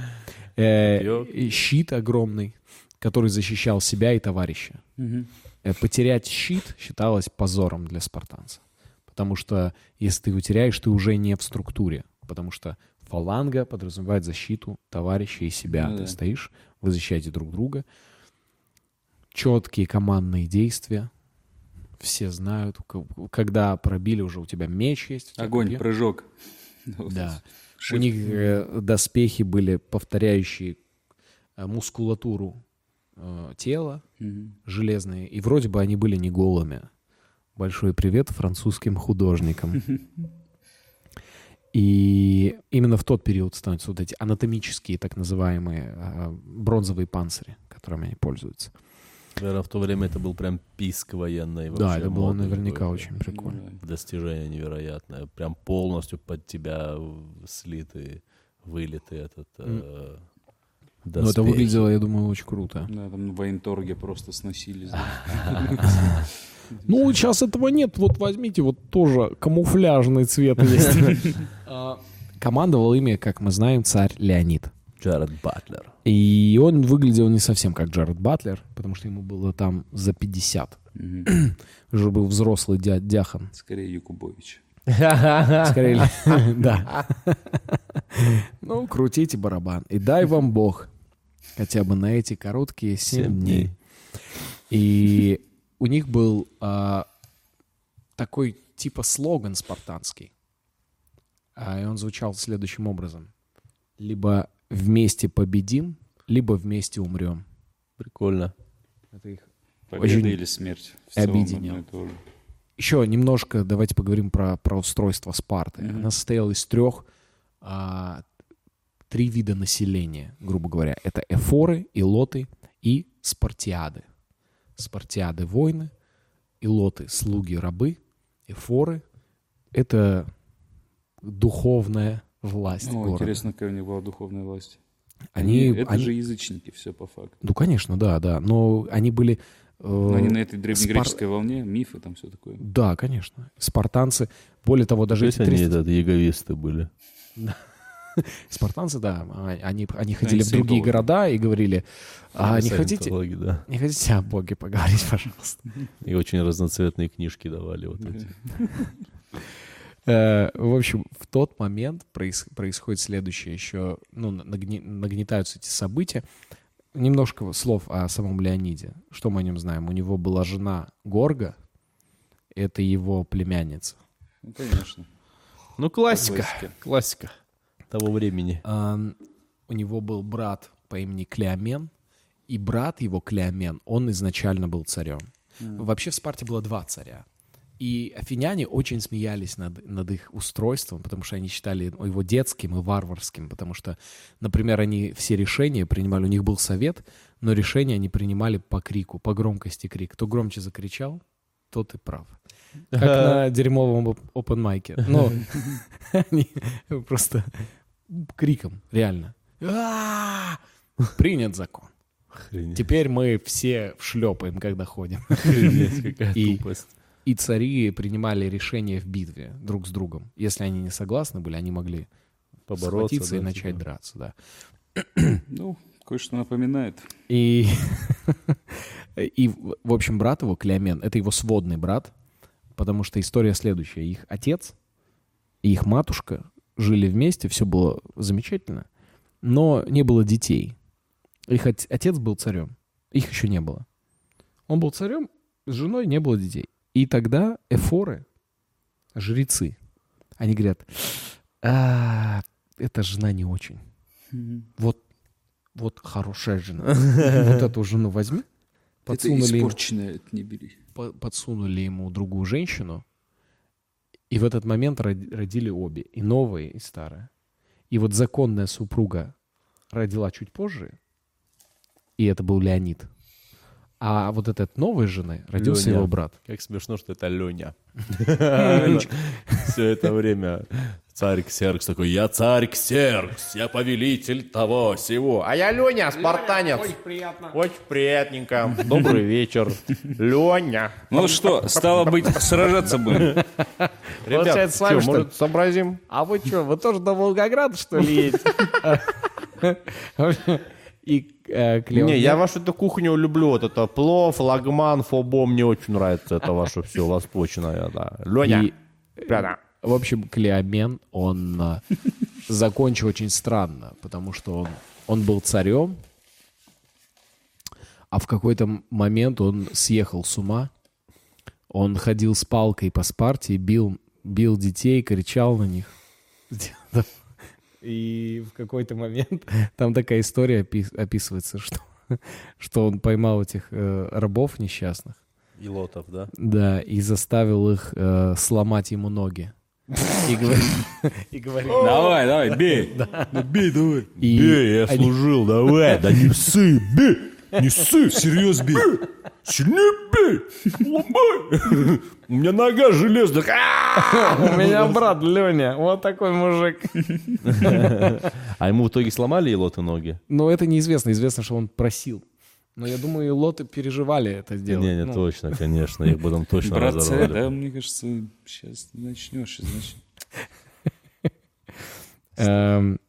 Э, щит огромный, который защищал себя и товарища. Э, Потерять щит считалось позором для спартанца. Потому что если ты его теряешь, ты уже не в структуре. Потому что фаланга подразумевает защиту товарища и себя. Ну ты стоишь, вы защищаете друг друга. Четкие командные действия. Все знают, когда пробили уже у тебя меч есть. у тебя Огонь, копье. прыжок. Да. У Shift. них э, доспехи были повторяющие э, мускулатуру э, тела, Мгм. железные, и вроде бы они были не голыми. Большой привет французским художникам. И именно в тот период становятся вот эти анатомические, так называемые, э, бронзовые панцири, которыми они пользуются. Наверное, в то время это был прям писк военный. Да, это было наверняка какой-то. очень прикольно. Достижение невероятное. Прям полностью под тебя слитый, вылитый этот э, Но это доспехи. выглядело, я думаю, очень круто. Да, там на военторге просто сносили. Ну, сейчас этого нет. Вот возьмите, вот тоже камуфляжный цвет есть. А, Командовал ими, как мы знаем, царь Леонид. Джаред Батлер. И он выглядел не совсем как Джаред Батлер, потому что ему было там за 50. Мгм. Уже был взрослый дя- дяхан. Скорее Якубович. Скорее, да. Ну, крутите барабан. И дай вам Бог хотя бы на эти короткие 7 Семь дней. дней. И у них был а, такой типа слоган спартанский. А, и он звучал следующим образом. Либо вместе победим, либо вместе умрем. Прикольно. Это их Победа Очень или смерть. Объединял. Еще немножко давайте поговорим про, про устройство Спарты. Мгм. Она состояла из трех, а, три вида населения, грубо говоря. Это эфоры, илоты и спартиады. Спартиады — воины, илоты — слуги, рабы, эфоры — это духовное власть Ну, города. интересно, какая у них была духовная власть. Они, это они- же язычники, все по факту. Ну, конечно, да, да. Но они были... э, Но они на этой древнегреческой волне, мифы там все такое. Да, конечно. Спартанцы, более того, То даже есть эти они 300 этот, яговисты были. Спартанцы, да, а- они, они ходили в Они другие саентологи. города и говорили, а не хотите, да. не хотите о Боге поговорить, пожалуйста. И очень разноцветные книжки давали вот эти. Э, В общем, в тот момент проис- происходит следующее. Еще ну, нагне- нагнетаются эти события. Немножко слов о самом Леониде. Что мы о нем знаем? У него была жена Горга. Это его племянница. Ну, конечно. Ну, классика. Классика. Классика того времени. У него был брат по имени Клеомен. И брат его, Клеомен, он изначально был царем. Вообще в Спарте было два царя. И афиняне очень смеялись над, над их устройством, потому что они считали его детским и варварским, потому что, например, они все решения принимали, у них был совет, но решения они принимали по крику, по громкости крик. Кто громче закричал, тот и прав. Как на дерьмовом open майке. Но они просто криком, реально. Принят закон. Охренеть, Теперь мы все шлепаем, когда ходим. охренеть, какая И- тупость. И цари принимали решения в битве друг с другом. Если они не согласны были, они могли Побороться, схватиться и да, начать типа. драться, да. Ну, кое-что напоминает. И, и, в общем, брат его, Клеомен, это его сводный брат, потому что история следующая. Их отец и их матушка жили вместе, все было замечательно, но не было детей. Их от- отец был царем, их еще не было. Он был царем, с женой не было детей. И тогда эфоры, жрецы, они говорят, «А, эта жена не очень. Вот, вот хорошая жена. Вот эту жену возьми. Это Подсунули ему, испорченное, это не бери. по- подсунули ему другую женщину. И в этот момент роди- родили обе. И новые, и старые. И вот законная супруга родила чуть позже. И это был Леонид. А вот от этой новой жены родился Леня. его брат. Как смешно, что это Леня. Все это время царь Ксеркс такой, я царь Ксеркс, я повелитель того сего. А я Леня, спартанец. Очень приятно. Очень приятненько. Добрый вечер. Леня. Ну что, стало быть, сражаться будем. Ребят, Получается, с вами, что сообразим? А вы что, вы тоже до Волгограда, что ли, едете? И э, Клеомен- Не, я вашу эту кухню люблю. Вот это плов, лагман, фобо. Мне очень нравится это ваше все восточное. Да. Леня. И, э, в общем, Клеомен, он э, закончил очень странно, потому что он, он был царем, а в какой-то момент он съехал с ума. Он ходил с палкой по Спарте, бил, бил детей, кричал на них. И в какой-то момент там такая история опис- описывается, что, что он поймал этих э, рабов несчастных. И лотов, да? Да, и заставил их э, сломать ему ноги. И говорит, и говорит, Давай, давай, бей. Ну, бей, давай. Бей, я служил, давай, да не ссы, бей, не ссы, Серьез бей. сильнее бей, ломай, у меня нога железная, у меня брат Леня, вот такой мужик. А ему в итоге сломали елоты ноги? Но это неизвестно, известно, что он просил. Но я думаю, и лоты переживали это сделать. Не, не, Ну, точно, конечно, их потом точно Братцы, разорвали. да, мне кажется, сейчас начнешь, начнешь. эм,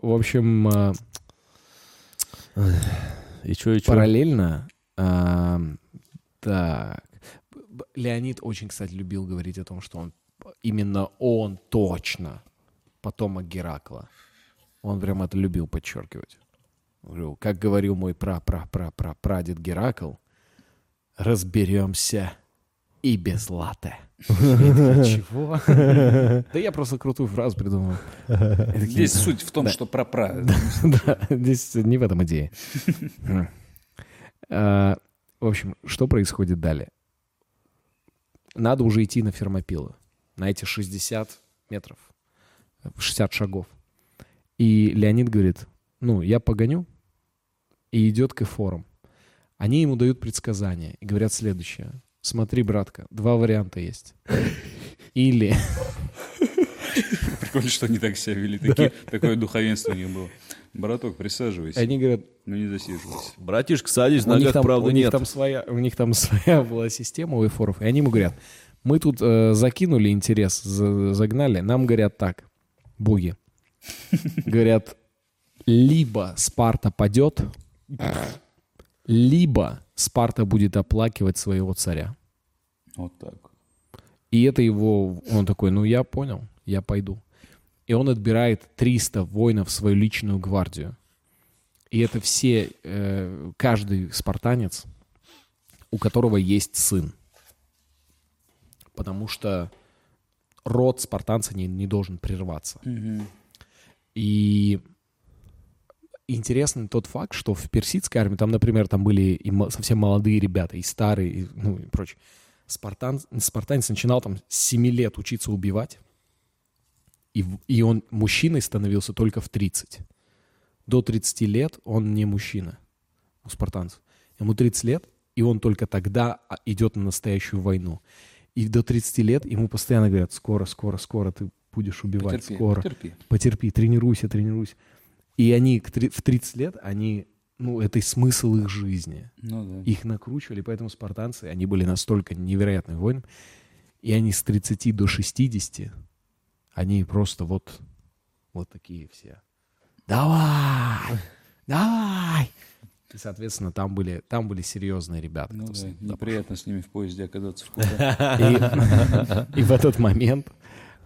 в общем, э, И что, и что? параллельно, эм, так, Леонид очень, кстати, любил говорить о том, что он именно он точно потомок Геракла. Он прям это любил подчеркивать. Как говорил мой пра-пра-пра-пра-прадед Геракл, разберемся и без такой, Чего? Да я просто крутую фразу придумал. Здесь суть в том, что про пра. да, здесь не в этом идея. А, В общем, что происходит далее? Надо уже идти на фермопилы, на эти 60 метров, 60 шагов. И Леонид говорит, ну, я погоню, и идет к эфорам. Они ему дают предсказания и говорят следующее. Смотри, братка, два варианта есть. Или школе что они так себя вели? Такие- Такое духовенство у них было. Браток, присаживайся. Они говорят, Ну не засиживайся. Братишка, садись, у них, ногах, там, правда, у, них нет. там своя, у них там своя была система у эфоров, и они ему говорят, мы тут э, закинули интерес, за- загнали, нам говорят так, боги, говорят, либо Спарта падет, либо Спарта будет оплакивать своего царя. Вот так. И это его, он такой, ну я понял, я пойду. И он отбирает 300 воинов в свою личную гвардию. И это все, э, каждый спартанец, у которого есть сын. Потому что род спартанца не, не должен прерваться. И интересный тот факт, что в персидской армии, там, например, там были и совсем молодые ребята, и старые, и, ну и прочее. Спартан, спартанец начинал там с 7 лет учиться убивать, и, и он мужчиной становился только в 30. До 30 лет он не мужчина у спартанцев. Ему 30 лет, и он только тогда а, идет на настоящую войну. И до 30 лет ему постоянно говорят, скоро, скоро, скоро ты будешь убивать, Потерпи, скоро потерпи. потерпи, тренируйся, тренируйся. И они в 30 лет, они, ну, это и смысл их жизни. Ну да. Их накручивали, поэтому спартанцы, они были настолько невероятным воинами, и они с 30 до 60, они просто вот, вот такие все. Давай! Давай! И, соответственно, там были, там были серьезные ребята. Ну да, неприятно с ними в поезде оказаться в и в этот момент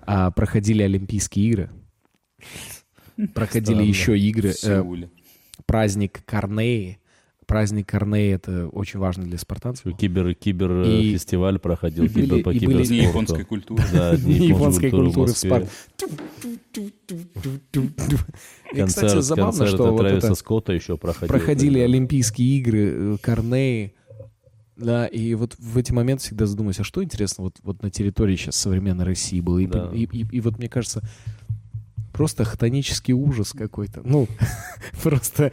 а, проходили Олимпийские игры. Проходили Странно. еще игры. Э, праздник Корнеи. Праздник Корнеи это очень важно для спартанцев. Кибер, кибер И- э, фестиваль проходил и были- кибер, по и были- Дни киберспорту. японской культуры. Да, дни японской культуры в. Спарте. И, кстати, Концерт, забавно, что вот это Скотта еще проходил. проходили. Олимпийские игры, э, Корнеи. Да, и вот в эти моменты всегда задумываюсь, а что интересно вот, вот на территории сейчас современной России было? И, Да. и- и- и вот мне кажется, просто хтонический ужас какой-то. Ну, просто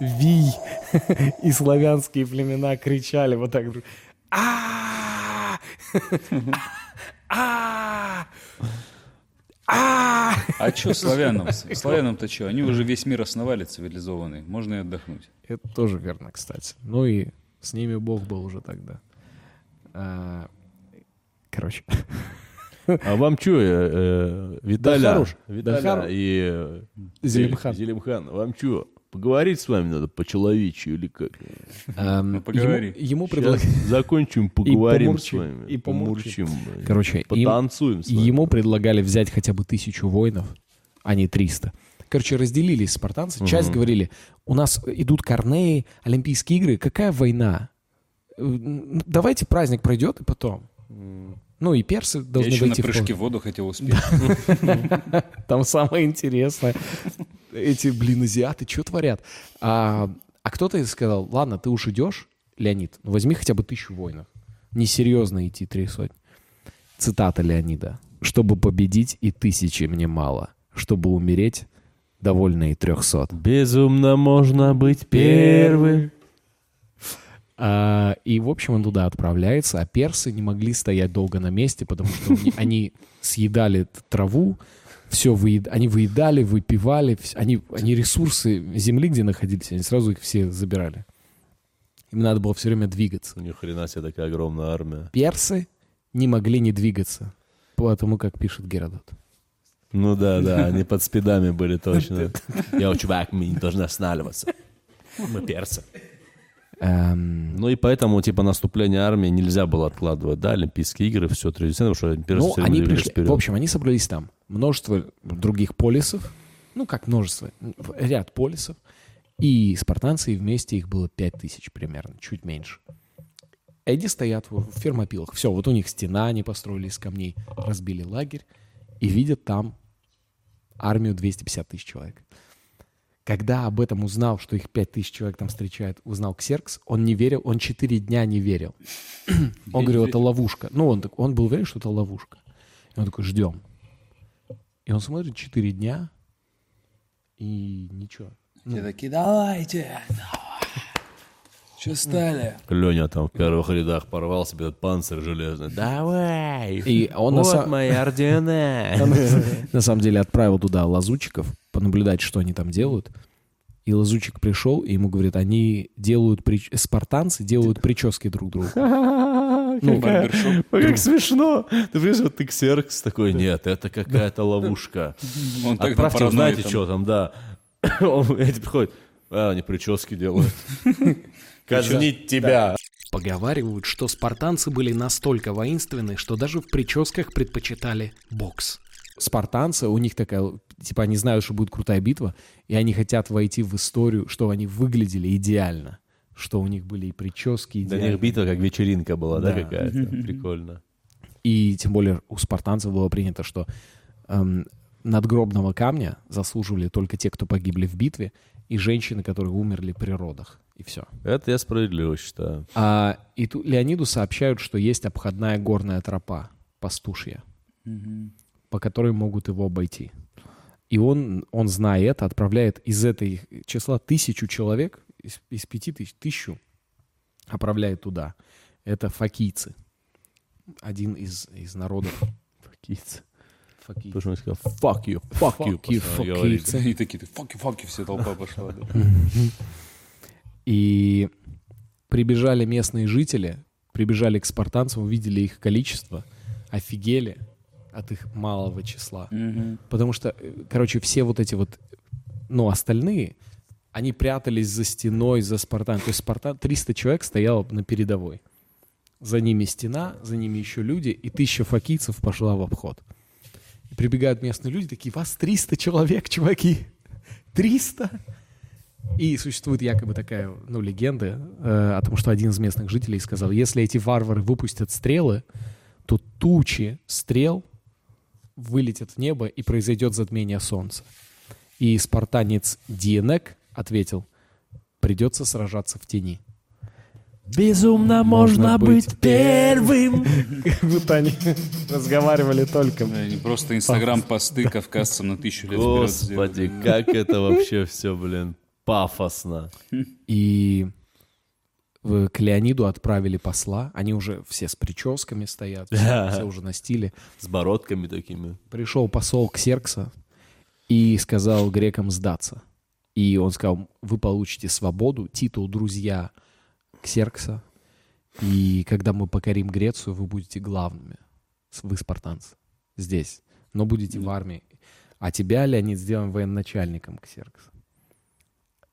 вий и славянские племена кричали вот так. а а а А что славянам? Славянам-то что? Они уже весь мир основали цивилизованный. Можно и отдохнуть. Это тоже верно, кстати. Ну и с ними Бог был уже тогда. А, Короче. А вам что, Виталя, хорош. Виталя Да хоро- и э, Зелимхан. Зелимхан, вам что, поговорить с вами надо по-человечьи или как? Эм, Ну, поговори. Ему, ему предлагали... закончим, поговорим с вами. и помурчим. Помурчим. Короче, им- потанцуем с вами. Ему предлагали взять хотя бы тысячу воинов, а не 300. Короче, разделились спартанцы. Часть говорили, у нас идут Корнеи, Олимпийские игры, какая война? Э, Давайте праздник пройдет и потом. Ну и персы Я должны еще на войти в прыжке ход. в воду хотел успеть. Там самое интересное. Эти, блин, азиаты что творят? А, а кто-то сказал, ладно, ты уж идешь, Леонид, ну возьми хотя бы тысячу воинов. Несерьезно идти три сотни. Цитата Леонида. «Чтобы победить, и тысячи мне мало. Чтобы умереть, довольно и трехсот». Безумно можно быть первым. А, и, в общем, он туда отправляется, а персы не могли стоять долго на месте, потому что они, они съедали траву, все выед... они выедали, выпивали, вс- они, они ресурсы земли, где находились, они сразу их все забирали. Им надо было все время двигаться. У них хрена себе такая огромная армия. Персы не могли не двигаться, потому как пишет Геродот. Ну да, да, они под спидами были точно. Я, чувак, мы не должны останавливаться. Мы персы. Эм, Ну и поэтому, типа, наступление армии нельзя было откладывать, да, Олимпийские игры, все традиционно, потому что Ну, они пришли. вперед. В общем, они собрались там. Множество других полисов. Ну, как множество? Ряд полисов. И спартанцы, и вместе их было пять тысяч примерно, чуть меньше. Эти стоят в в фермопилах. Все, вот у них стена, они построили из камней, разбили лагерь и видят там армию 250 тысяч человек. Когда об этом узнал, что их 5 тысяч человек там встречает, узнал Ксеркс, он не верил, он 4 дня не верил. Он говорил, это ловушка. Ну, он, так- он был уверен, что это ловушка. И он такой, ждем. И он смотрит 4 дня, и ничего. Все такие, давайте. Че стали? Леня там в первых рядах порвал себе этот панцирь железный. Давай! И он на, вот са- мои ордена! на самом деле отправил туда лазутчиков понаблюдать, что они там делают. И лазутчик пришел, и ему говорит, они делают, прич- спартанцы делают прически друг другу. Ну, Барбершоп. Как смешно! Ты понимаешь, вот ты ксеркс такой, нет, это какая-то ловушка. Он так Отправьте, знаете, что там, да. Он- Эти приходят, а, они прически делают. Казнить тебя. Поговаривают, что спартанцы были настолько воинственны, что даже в прическах предпочитали бокс. Спартанцы, у них такая, типа, они знают, что будет крутая битва, и они хотят войти в историю, что они выглядели идеально, что у них были и прически Для идеальные. них битва как вечеринка была, да, Да. какая-то? Прикольно. И тем более у спартанцев было принято, что эм, надгробного камня заслуживали только те, кто погибли в битве, и женщины, которые умерли при родах. И все. Это я справедливо считаю. А, и тут Леониду сообщают, что есть обходная горная тропа, пастушья, по которой могут его обойти. И он, он зная это, отправляет из этой числа тысячу человек, из, из пяти тысяч, тысячу отправляет туда. Это факийцы. Один из, из народов Факийцы. факийцев. Потому что он сказал, fuck you, fuck you, Fuck you, говорит. факийцы. И такие, факи-факи, все толпа пошла. И прибежали местные жители, прибежали к спартанцам, увидели их количество, офигели от их малого числа. Мгм. Потому что, э, короче, все вот эти вот, ну, остальные, они прятались за стеной, за Спартан. То есть Спартан, 300 человек стояло на передовой. За ними стена, за ними еще люди, и тысяча факийцев пошла в обход. И прибегают местные люди, такие, вас 300 человек, чуваки! 300! И существует якобы такая, ну, легенда э, о том, что один из местных жителей сказал, если эти варвары выпустят стрелы, то тучи стрел вылетят в небо и произойдет затмение солнца. И спартанец Диенек ответил, придется сражаться в тени. Безумно Можно можно быть быть первым. Как будто они разговаривали только. Они просто инстаграм-посты кавказцам на тысячу лет Господи, как это вообще все, блин, пафосно. И к Леониду отправили посла. Они уже все с прическами стоят, все, все уже на стиле. С бородками такими. Пришел посол Ксеркса и сказал грекам сдаться. И он сказал, вы получите свободу, титул друзья Ксеркса. И когда мы покорим Грецию, вы будете главными. Вы спартанцы. Здесь. Но будете в армии. А тебя, Леонид, сделаем военачальником Ксеркса.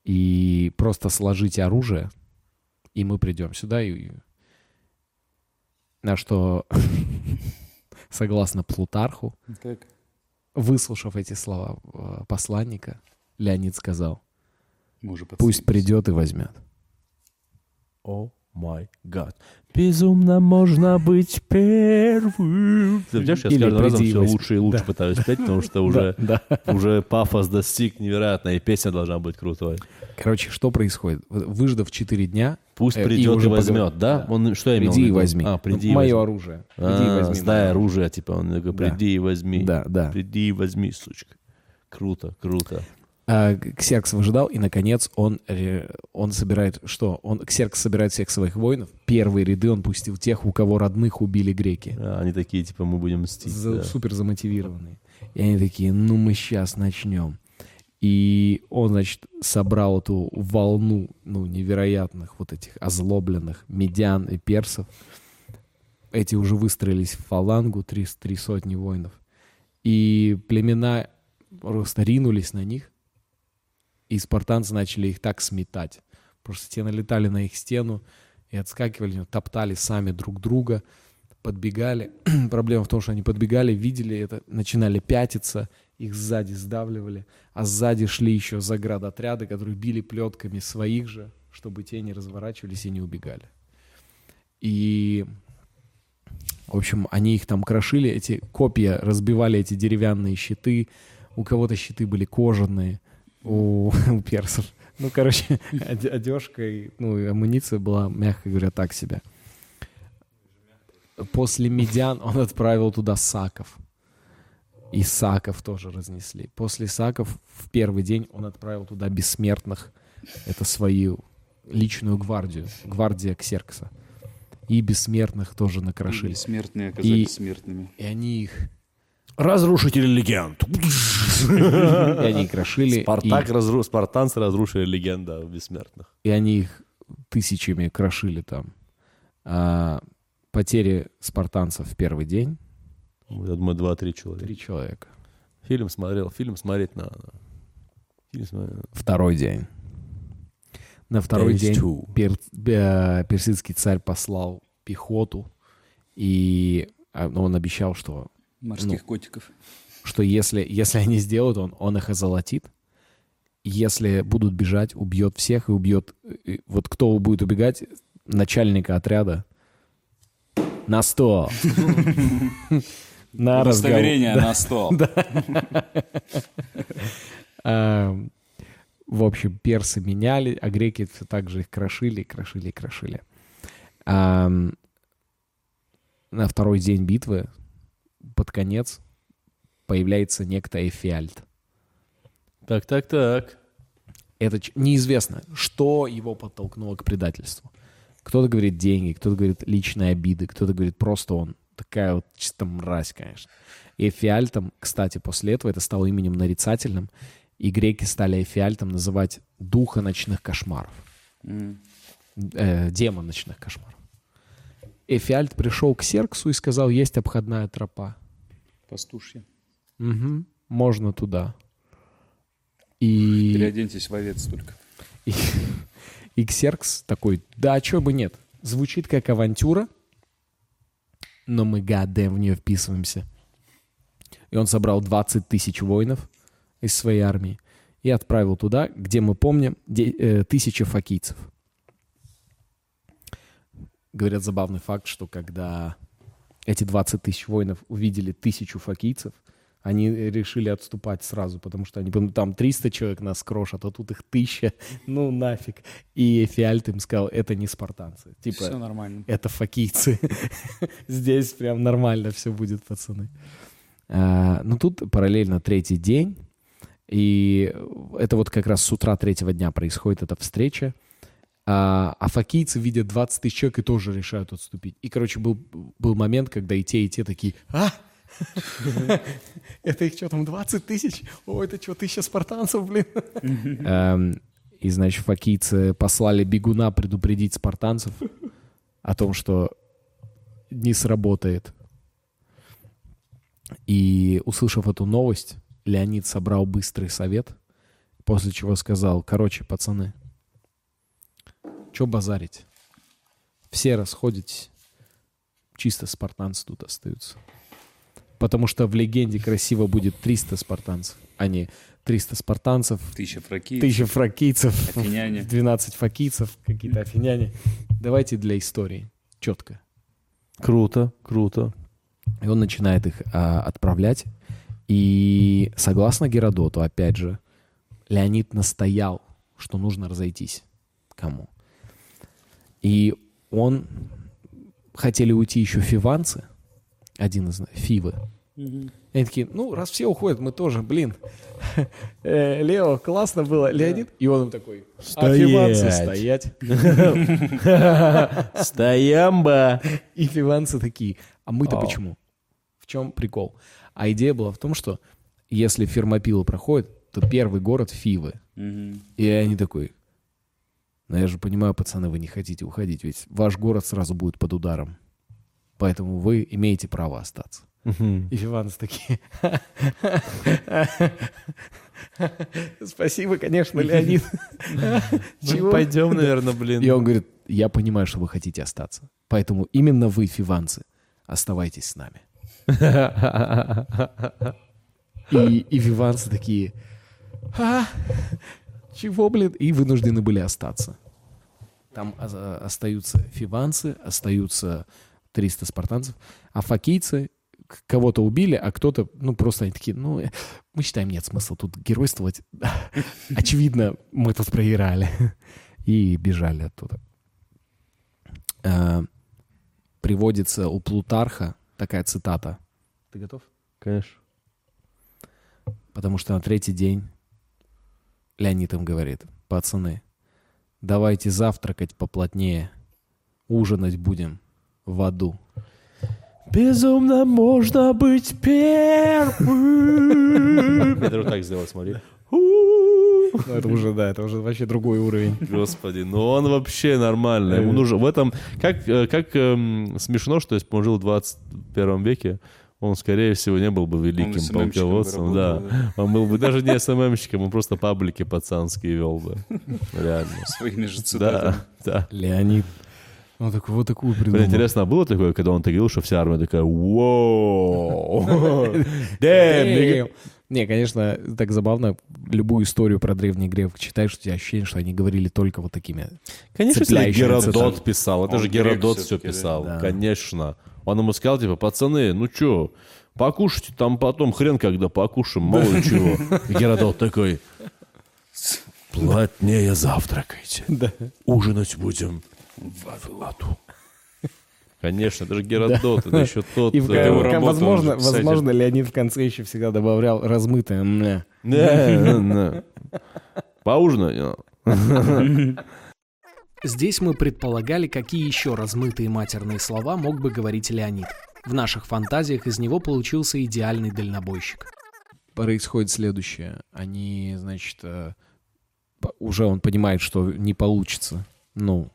И просто сложите оружие, и мы придем сюда. И... На что, согласно Плутарху, Так. Выслушав эти слова э, посланника, Леонид сказал, пусть придет и возьмет. О май гад. Безумно можно быть первым. Ты видишь, я с Или каждым разом все возьми. лучше и лучше пытаюсь петь, потому что уже, Да. уже пафос достиг невероятно, и песня должна быть крутой. Короче, что происходит? Выждав 4 дня, Пусть Э, и придет и, уже возьмет, поговорим. да? Да. Он что я имел приди и возьми. А, приди и Мое возьми. оружие. Приди и А, возьми. сдай оружие, типа, он Да. приди и возьми. Да, да. Приди и возьми, сучка. Круто, круто. А, Ксеркс выжидал, и, наконец, он, он собирает... Что? Он, Ксеркс собирает всех своих воинов. Первые ряды он пустил тех, у кого родных убили греки. А, они такие, типа, мы будем мстить. За- да. Супер замотивированные. И они такие, ну мы сейчас начнем. И он, значит, собрал эту волну, ну, невероятных вот этих озлобленных медян и персов. Эти уже выстроились в фалангу, три, три сотни воинов. И племена просто ринулись на них, и спартанцы начали их так сметать. Просто те налетали на их стену и отскакивали, топтали сами друг друга, подбегали. Проблема в том, что они подбегали, видели это, начинали пятиться, их сзади сдавливали, а сзади шли еще заградотряды, которые били плетками своих же, чтобы те не разворачивались и не убегали. И, в общем, они их там крошили, эти копья разбивали эти деревянные щиты, у кого-то щиты были кожаные, у, у персов. Ну, короче, оде- одежка и ну, амуниция была, мягко говоря, так себе. После медян он отправил туда саков. И саков тоже разнесли. После саков в первый день он отправил туда бессмертных. Это свои личную гвардию, гвардия Ксеркса. И бессмертных тоже накрошили. Бессмертные оказались И- смертными. И они их, Разрушители легенд. и они их крошили. Спартак и- разру... Спартанцы разрушили легенда о бессмертных. и они их тысячами крошили там. А, потери спартанцев в первый день Я думаю, два-три человека. три человека. Фильм смотрел, фильм смотреть надо. Фильм смотрел. Второй день. На второй Days день two. пер- э, персидский царь послал пехоту, и а, ну, он обещал, что, Морских котиков. что если, если они сделают, он, он их озолотит. Если будут бежать, убьет всех и убьет... э, Вот кто будет убегать, начальника отряда на сто. На разговор. Удостоверение на стол. А, В общем, персы меняли, а греки все так же их крошили, крошили, крошили. А, На второй день битвы, под конец, появляется некто Эфиальт. Так, так, так. Это неизвестно, что его подтолкнуло к предательству. Кто-то говорит деньги, кто-то говорит личные обиды, кто-то говорит просто он такая вот чисто мразь, конечно. И Эфиальтом, кстати, после этого это стало именем нарицательным, и греки стали Эфиальтом называть духа ночных кошмаров, М. э, демон ночных кошмаров. Эфиальт пришел к Серксу и сказал, есть обходная тропа. Пастушья. Мгм, можно туда. И... Переоденьтесь в овец только. И, и Ксеркс такой, да, а чё бы нет. Звучит как авантюра, но мы гадаем в нее вписываемся. И он собрал 20 тысяч воинов из своей армии и отправил туда, где мы помним, де- э, тысяча факийцев. Говорят, забавный факт, что когда эти 20 тысяч воинов увидели тысячу факийцев, они решили отступать сразу, потому что они, там 300 человек нас крошат, а тут их тысяча, ну нафиг. И Фиальт им сказал, это не спартанцы. Типа, Все нормально. это факийцы. Здесь прям нормально все будет, пацаны. А, ну, тут параллельно третий день. И это вот как раз с утра третьего дня происходит эта встреча. А, а факийцы видят 20 тысяч человек и тоже решают отступить. И, короче, был, был момент, когда и те, и те такие, а, это их что там, 20 тысяч? О, это что, тысяча спартанцев, блин? Эм, И, значит, факийцы послали бегуна предупредить спартанцев о том, что не сработает. И, услышав эту новость, Леонид собрал быстрый совет, после чего сказал, короче, пацаны, что базарить? Все расходитесь, чисто спартанцы тут остаются. Потому что в легенде красиво будет 300 спартанцев, а не 300 спартанцев, Тысяча фраки. 1000 фракийцев, Афиняне. 12 факийцев, какие-то афиняне. Давайте для истории. Четко. Круто, круто. И он начинает их а, отправлять. И согласно Геродоту, опять же, Леонид настоял, что нужно разойтись. Кому? И он... Хотели уйти еще фиванцы, один из Фивы. И они такие, ну, раз все уходят, мы тоже, блин. Э, Лео, классно было. Леонид? И он им такой, фиванцы Стоять. стоять. Стоямба. И фиванцы такие, а мы-то почему? В чем прикол? А идея была в том, что если фермопилы проходят, то первый город Фивы. И они такой, ну я же понимаю, пацаны, вы не хотите уходить, ведь ваш город сразу будет под ударом. Поэтому вы имеете право остаться. И фиванцы такие, спасибо, конечно, Леонид. Чего? Пойдем, наверное, блин. И он говорит, я понимаю, что вы хотите остаться. Поэтому именно вы, фиванцы, оставайтесь с нами. И, и фиванцы такие, «А, чего, блин? И вынуждены были остаться. Там а, остаются фиванцы, остаются 300 спартанцев, а факийцы к- кого-то убили, а кто-то, ну, просто они такие, ну, э, мы считаем, нет смысла тут геройствовать. Очевидно, мы тут проиграли. И бежали оттуда. Э, Приводится у Плутарха такая цитата. Ты готов? Конечно. Потому что на третий день Леонид им говорит, пацаны, давайте завтракать поплотнее. Ужинать будем в аду. Безумно можно быть первым. Я даже так сделал, смотри. Ну, это уже, да, это уже вообще другой уровень. Господи, ну он вообще нормальный. Он уже в этом... Как, э, как эм, смешно, что если бы он жил в 21 веке, он, скорее всего, не был бы великим полководцем. Да. работал, Он был бы даже не СММщиком, он просто паблики пацанские вел бы. Реально. Своими же цитатами. Да, да. Леонид. Ну, так, вот такую Блин, придумал. интересно, а было такое, когда он так говорил, что вся армия такая, вау, Damn, nigga». Damn. Не, конечно, так забавно. Любую историю про древних греков читаешь, у тебя ощущение, что они говорили только вот такими. Конечно, цепляющими Геродот писал, это Он же Геродот все писал, Да. конечно. Он ему сказал, типа, пацаны, ну чё, покушайте там потом, хрен когда покушаем, мало ли чего. Геродот такой, плотнее завтракайте, ужинать будем в аду. Конечно, это же Геродот, это еще тот... И в- э, возможно, возможно, Леонид в конце еще всегда добавлял размытое «мля». Да, да, да. Поужинать. ну. Здесь мы предполагали, какие еще размытые матерные слова мог бы говорить Леонид. В наших фантазиях из него получился идеальный дальнобойщик. происходит следующее. Они, значит, э, уже он понимает, что не получится. Ну,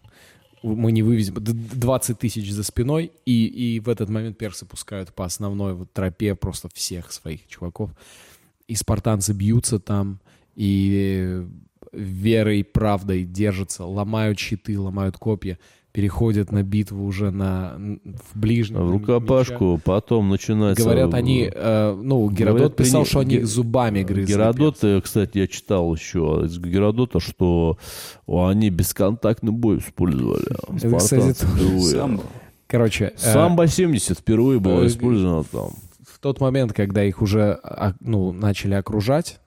мы не вывезем. Д- 20 тысяч за спиной, и, и в этот момент персы пускают по основной вот тропе просто всех своих чуваков. И спартанцы бьются там, и верой и правдой держатся, ломают щиты, ломают копья, переходят на битву уже на, в ближнем. В рукопашку, потом начинается... Говорят, они, э, ну, Геродот Говорят, писал, при- что они Ге- зубами грызли. Геродот, э, кстати, я читал еще из Геродота, что они бесконтактный бой использовали. Это, кстати. Самбо. Короче, э, Самбо 70 впервые было э, использовано там. в тот момент, когда их уже а, ну, начали окружать,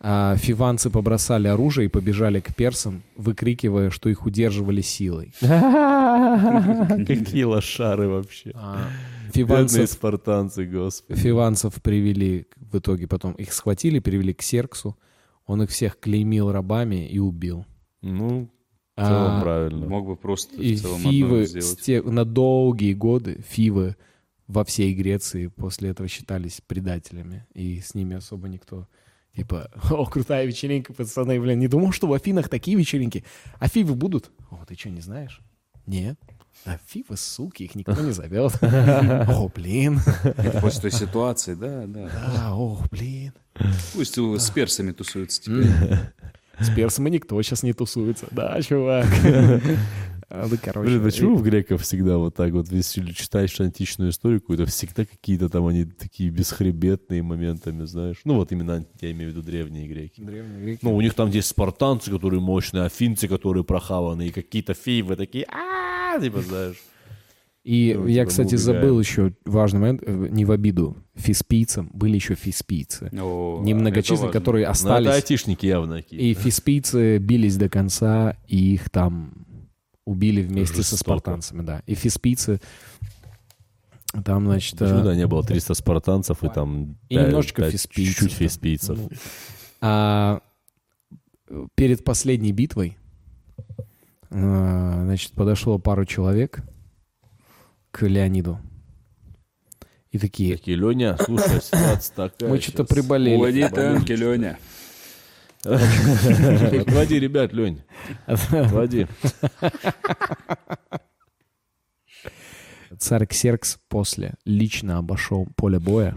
а, фиванцы побросали оружие и побежали к персам, выкрикивая, что их удерживали силой. Какие лошары вообще. А, Фиванцев, спартанцы, господи. фиванцев привели, в итоге потом их схватили, привели к Серксу. Он их всех клеймил рабами и убил. Ну, в целом А, правильно. Мог бы просто И в целом фивы те- на долгие годы фивы во всей Греции после этого считались предателями. И с ними особо никто... Типа, о, крутая вечеринка, пацаны, блин, не думал, что в Афинах такие вечеринки. А фивы будут? О, ты что, не знаешь? Нет. А фивы, суки, их никто не зовет. О, блин. Это после той ситуации, да, да. Да, ох, блин. Пусть с персами тусуются теперь. С персами никто сейчас не тусуется. Да, чувак. А, Ну, короче. Блин, почему в греков всегда вот так вот, если читаешь античную историю какую-то, всегда какие-то там они такие бесхребетные моментами, знаешь? Ну вот именно, я имею в виду древние греки. Древние греки. Ну, у них там есть спартанцы, которые мощные, афинцы, которые прохаваны, и какие-то фивы такие, а типа, знаешь. И Ну, я, типа, кстати, убегаем. забыл еще важный момент, э, не в обиду. Фиспийцам были еще фиспийцы. О, Немногочисленные, это которые Ну, это остались. айтишники явно такие. И фиспийцы бились до конца, и их там убили вместе со Жестоко. спартанцами, да. И фиспийцы там, значит... Почему э, да, не было 300 спартанцев и там... И пять- немножечко пять- фиспийцев, Чуть-чуть да. фиспийцев. ну, а, перед последней битвой, э, значит, подошло пару человек к Леониду. И такие, Такие, Леня, слушай, ситуация такая мы что-то приболели. Уводи танки, Леня. Отводи, ребят, Лень, отводи. Царь Ксеркс после лично обошел поле боя.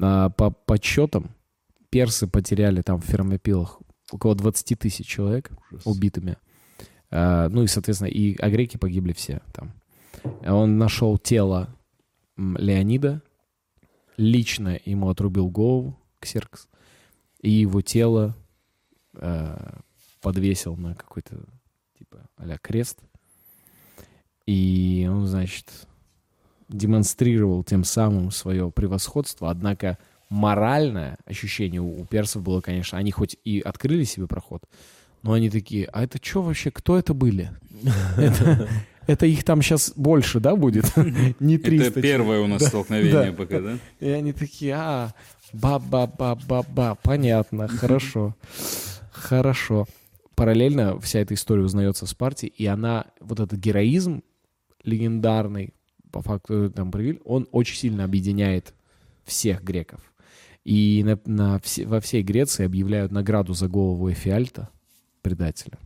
А, по подсчетам, персы потеряли там в Фермопилах около 20 тысяч человек убитыми. А, ну и, соответственно, и а греки погибли все там. Он нашел тело Леонида, лично ему отрубил голову Ксеркс, и его тело э, подвесил на какой-то типа а крест. И он, значит, демонстрировал тем самым свое превосходство. Однако моральное ощущение у персов было, конечно, они хоть и открыли себе проход, но они такие, а это что вообще, кто это были? Это- их там сейчас больше, да, будет? Не 300 Это первое у нас столкновение пока, да? и они такие, а, ба-ба-ба-ба-ба, понятно, хорошо, хорошо. параллельно вся эта история узнается в Спарте, и она, вот этот героизм легендарный, по факту там проявили, он очень сильно объединяет всех греков. И на, на все- во всей Греции объявляют награду за голову Эфиальта, предателя.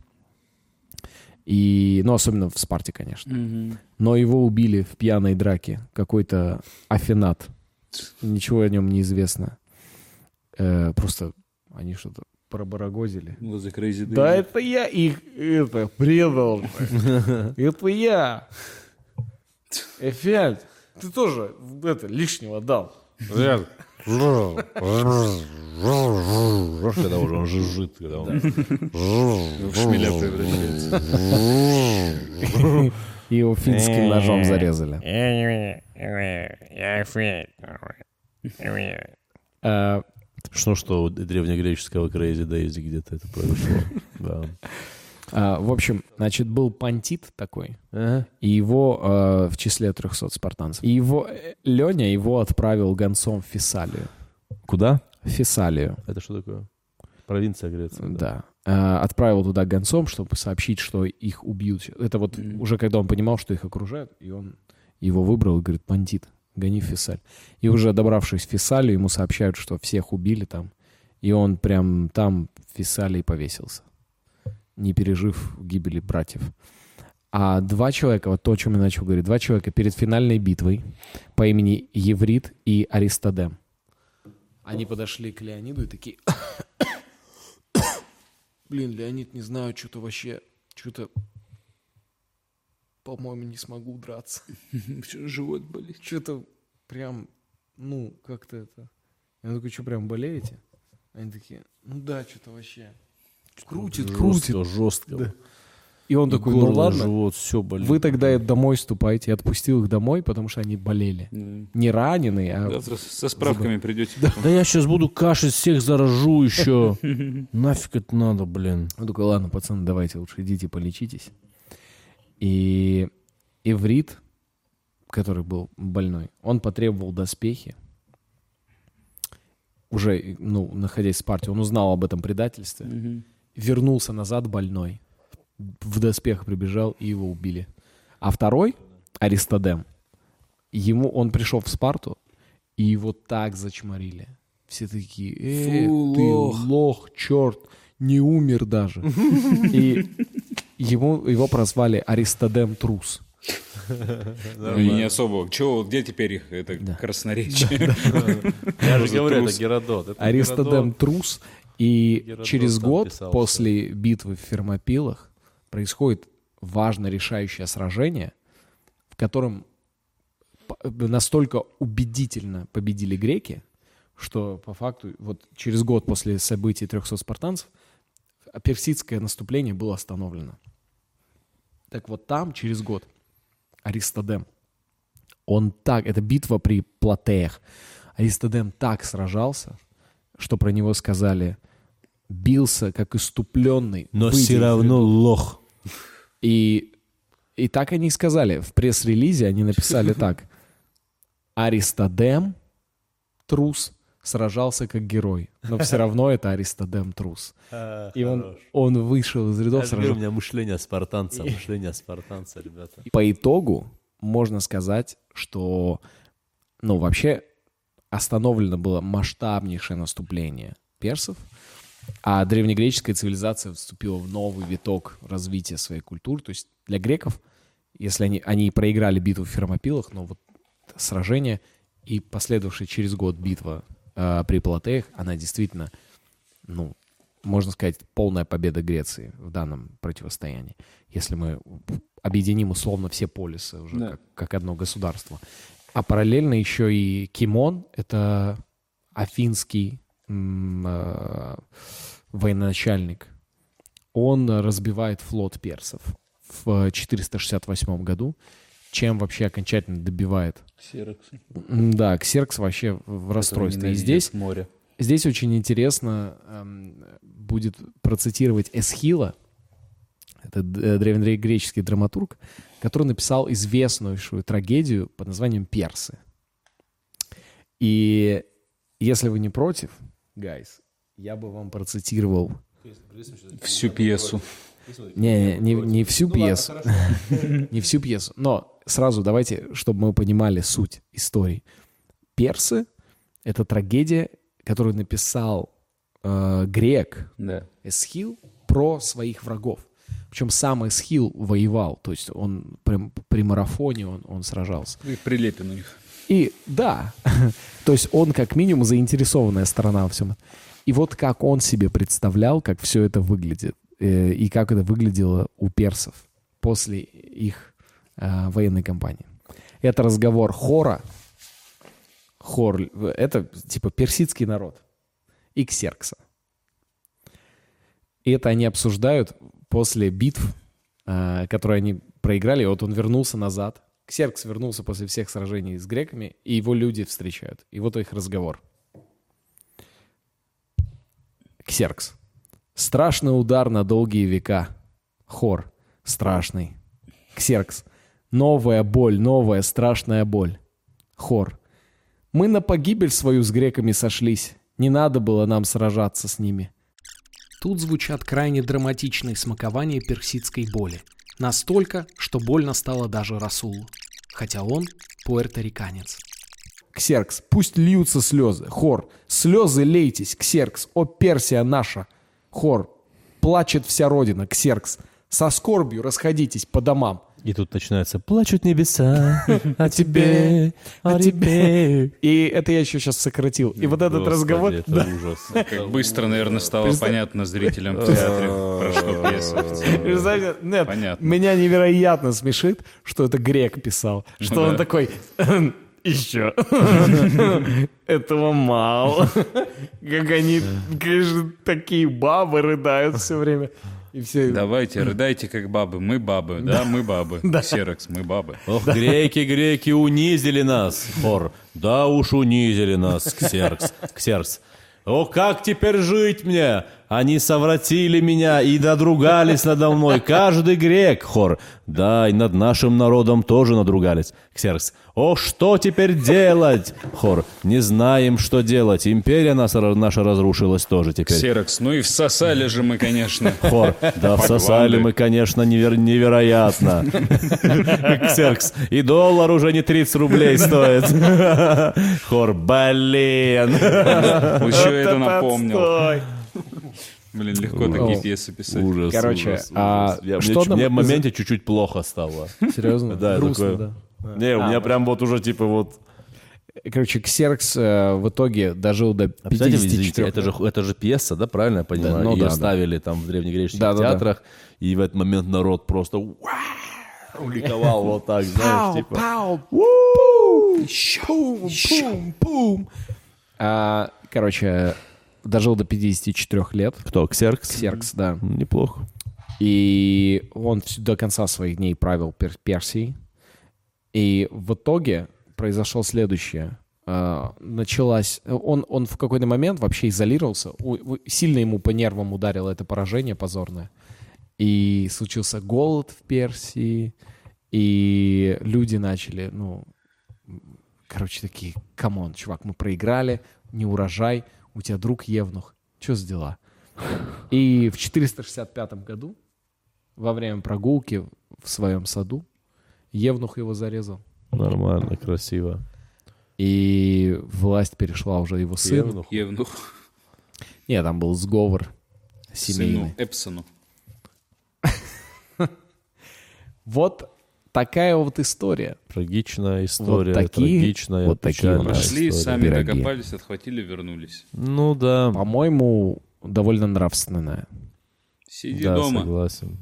И, ну, особенно в Спарте, конечно. Но его убили в пьяной драке. Какой-то Афинат. Ничего о нем не известно. Э, просто они что-то пробарагозили. Возле Crazy Daisy. Да это я их это предал. Это я. Эфиальт, ты тоже это лишнего дал. Когда уже он жужжит, когда он... В шмеля превращается. И его финским ножом зарезали. Э, Что, что у древнегреческого Crazy Daisy где-то это произошло. Да. а, В общем, значит, был пантит такой, Ага. и его э, в числе 300 спартанцев. И его э, Леня его отправил гонцом в Фессалию. Куда? В Фессалию. Это что такое? Провинция Греции. Да. Э, Отправил туда гонцом, чтобы сообщить, что их убьют. Это вот Мгм. уже когда он понимал, что их окружают, и он его выбрал и говорит, бандит, гони в Фессаль. И уже добравшись в Фессалию, ему сообщают, что всех убили там. И он прям там в Фессалии повесился, не пережив гибели братьев. А два человека, вот то, о чем я начал говорить, два человека перед финальной битвой по имени Еврит и Аристодем. Они подошли к Леониду и такие... Блин, Леонид, не знаю, что-то вообще... Что-то... По-моему, не смогу драться. Живот болит. Что-то прям... Ну, как-то это... Я такой, что, прям болеете? Они такие, ну да, что-то вообще... Крутит, крутит. Жестко, жестко. И он такой, ну ладно, живот, все болит. вы тогда домой ступайте. Я отпустил их домой, потому что они болели. Да. Не раненые, а... Завтра со справками придете. Да я сейчас буду кашить, всех заражу еще. Нафиг это надо, блин. Он такой, ладно, пацаны, давайте лучше идите полечитесь. И Иврит, который был больной, он потребовал доспехи. Уже, ну, находясь в Спарте, он узнал об этом предательстве. Вернулся назад больной. В доспех прибежал, и его убили. А второй, Аристодем, ему, он пришел в Спарту, и его так зачморили. Все такие, э, Фу, ты лох». лох, черт, не умер даже. И ему, его прозвали Аристодем Трус. Ну, не особо. Чего, где теперь их это Да. красноречие? Я же говорю, трус. это Геродот. Аристодем. Трус. И через год после битвы в Фермопилах происходит важно решающее сражение, в котором п- настолько убедительно победили греки, что по факту вот через год после событий 300 спартанцев персидское наступление было остановлено. Так вот там через год Аристодем, он так, это битва при Платеях, Аристодем так сражался, что про него сказали, бился как иступленный. Но все равно рядов». лох. И, и так они сказали. В пресс-релизе они написали так. Аристодем, трус, сражался как герой. Но все равно это Аристодем, трус. И он, он вышел из рядов Это у меня мышление спартанца, мышление спартанца, ребята. По итогу можно сказать, что, ну, вообще остановлено было масштабнейшее наступление персов, а древнегреческая цивилизация вступила в новый виток развития своей культуры. То есть для греков, если они, они проиграли битву в Фермопилах, но вот сражение и последовавшая через год битва э, при Платеях, она действительно, ну, можно сказать, полная победа Греции в данном противостоянии. Если мы объединим условно все полисы уже Да. как, как одно государство. А параллельно еще и Кимон, это афинский военачальник, он разбивает флот персов в 468 году, чем вообще окончательно добивает. Ксероксы. М, Да, Ксеркс вообще в расстройстве. И здесь, море. здесь очень интересно эм, будет процитировать Эсхила, это э, древнегреческий драматург, который написал известнейшую трагедию под названием «Персы». И если вы не против, гайс, я бы вам процитировал Всю пьесу. Не, не, не всю пьесу. Не всю пьесу. Но сразу давайте, чтобы мы понимали суть истории. Персы — это трагедия, которую написал э, грек Да. Эсхил про своих врагов. Причем сам Эсхил воевал, то есть он прям при марафоне он, он сражался. И прилепин у них. И да, то есть он как минимум заинтересованная сторона во всем. И вот как он себе представлял, как все это выглядит, э, и как это выглядело у персов после их э, военной кампании. Это разговор хора, хор, это типа персидский народ, и ксеркса. И это они обсуждают после битв, э, которые они проиграли. Вот он вернулся назад. Ксеркс вернулся после всех сражений с греками, и его люди встречают. И вот их разговор. Ксеркс. Страшный удар на долгие века. Хор. Страшный. Ксеркс. Новая боль, новая страшная боль. Хор. Мы на погибель свою с греками сошлись. Не надо было нам сражаться с ними. Тут звучат крайне драматичные смакования персидской боли. Настолько, что больно стало даже Расулу. Хотя он пуэрториканец. Ксеркс, пусть льются слезы. Хор, слезы лейтесь, Ксеркс, о Персия наша. Хор, плачет вся родина, Ксеркс. Со скорбью расходитесь по домам. И тут начинается «Плачут небеса о тебе, о тебе». И это я еще сейчас сократил. И вот этот разговор... это ужас. Как быстро, наверное, стало понятно зрителям в театре, про что пьеса. нет, меня невероятно смешит, что это грек писал. Что он такой... Еще. Этого мало. Как они, конечно, такие бабы рыдают все время. И все... Давайте, рыдайте как бабы. Мы бабы, да, мы бабы. Ксерокс, мы бабы. Ох, греки, греки унизили нас. Хор. Да уж унизили нас, Ксеркс. Ксеркс. О, как теперь жить мне? Они совратили меня и надругались надо мной. Каждый грек, хор. Да, и над нашим народом тоже надругались. Ксеркс. О, что теперь делать? Хор. Не знаем, что делать. Империя нас, наша разрушилась тоже теперь. Ксерокс, ну и всосали же мы, конечно. Хор. Да, всосали мы, конечно, невер- невероятно. Ксеркс. И доллар уже не 30 рублей стоит. Хор. Блин. Еще это напомнил. Блин, легко такие пьесы писать. Ужас, Короче, а мне, в моменте чуть-чуть плохо стало. Серьезно? Да, Грустно, да. Не, у А, меня прям вот уже типа вот... Короче, Ксеркс э, в итоге дожил до А представляете, извините, 54 это же, это же пьеса, да, правильно я понимаю? ну Ее да, да. ставили там в древнегреческих Да, да, да. театрах, и в этот момент народ просто «Уау!» ликовал вот так, знаешь, типа... Пау, пум, пум, пум, пум. А, Короче, дожил до 54 лет. Кто, Ксеркс? Ксеркс, да. Неплохо. И он до конца своих дней правил Пер- Персией. И в итоге произошло следующее. А, Началась... Он, он в какой-то момент вообще изолировался. Сильно ему по нервам ударило это поражение позорное. И случился голод в Персии. И люди начали, ну... Короче, такие, come on, чувак, мы проиграли, не урожай, у тебя друг Евнух. Что за дела? И в 465 году, во время прогулки в своем саду, Евнух его зарезал. Нормально, красиво. И власть перешла уже его сыну. Евнух. Евнух, Нет, там был сговор семейный. сыну, Эпсону. Вот такая вот история. Трагичная история, такие- трагичная, вот такие печальная вот Пошли, история. сами пироги. докопались, отхватили, вернулись. Ну да, По-моему, довольно нравственная. Сиди да, дома. согласен.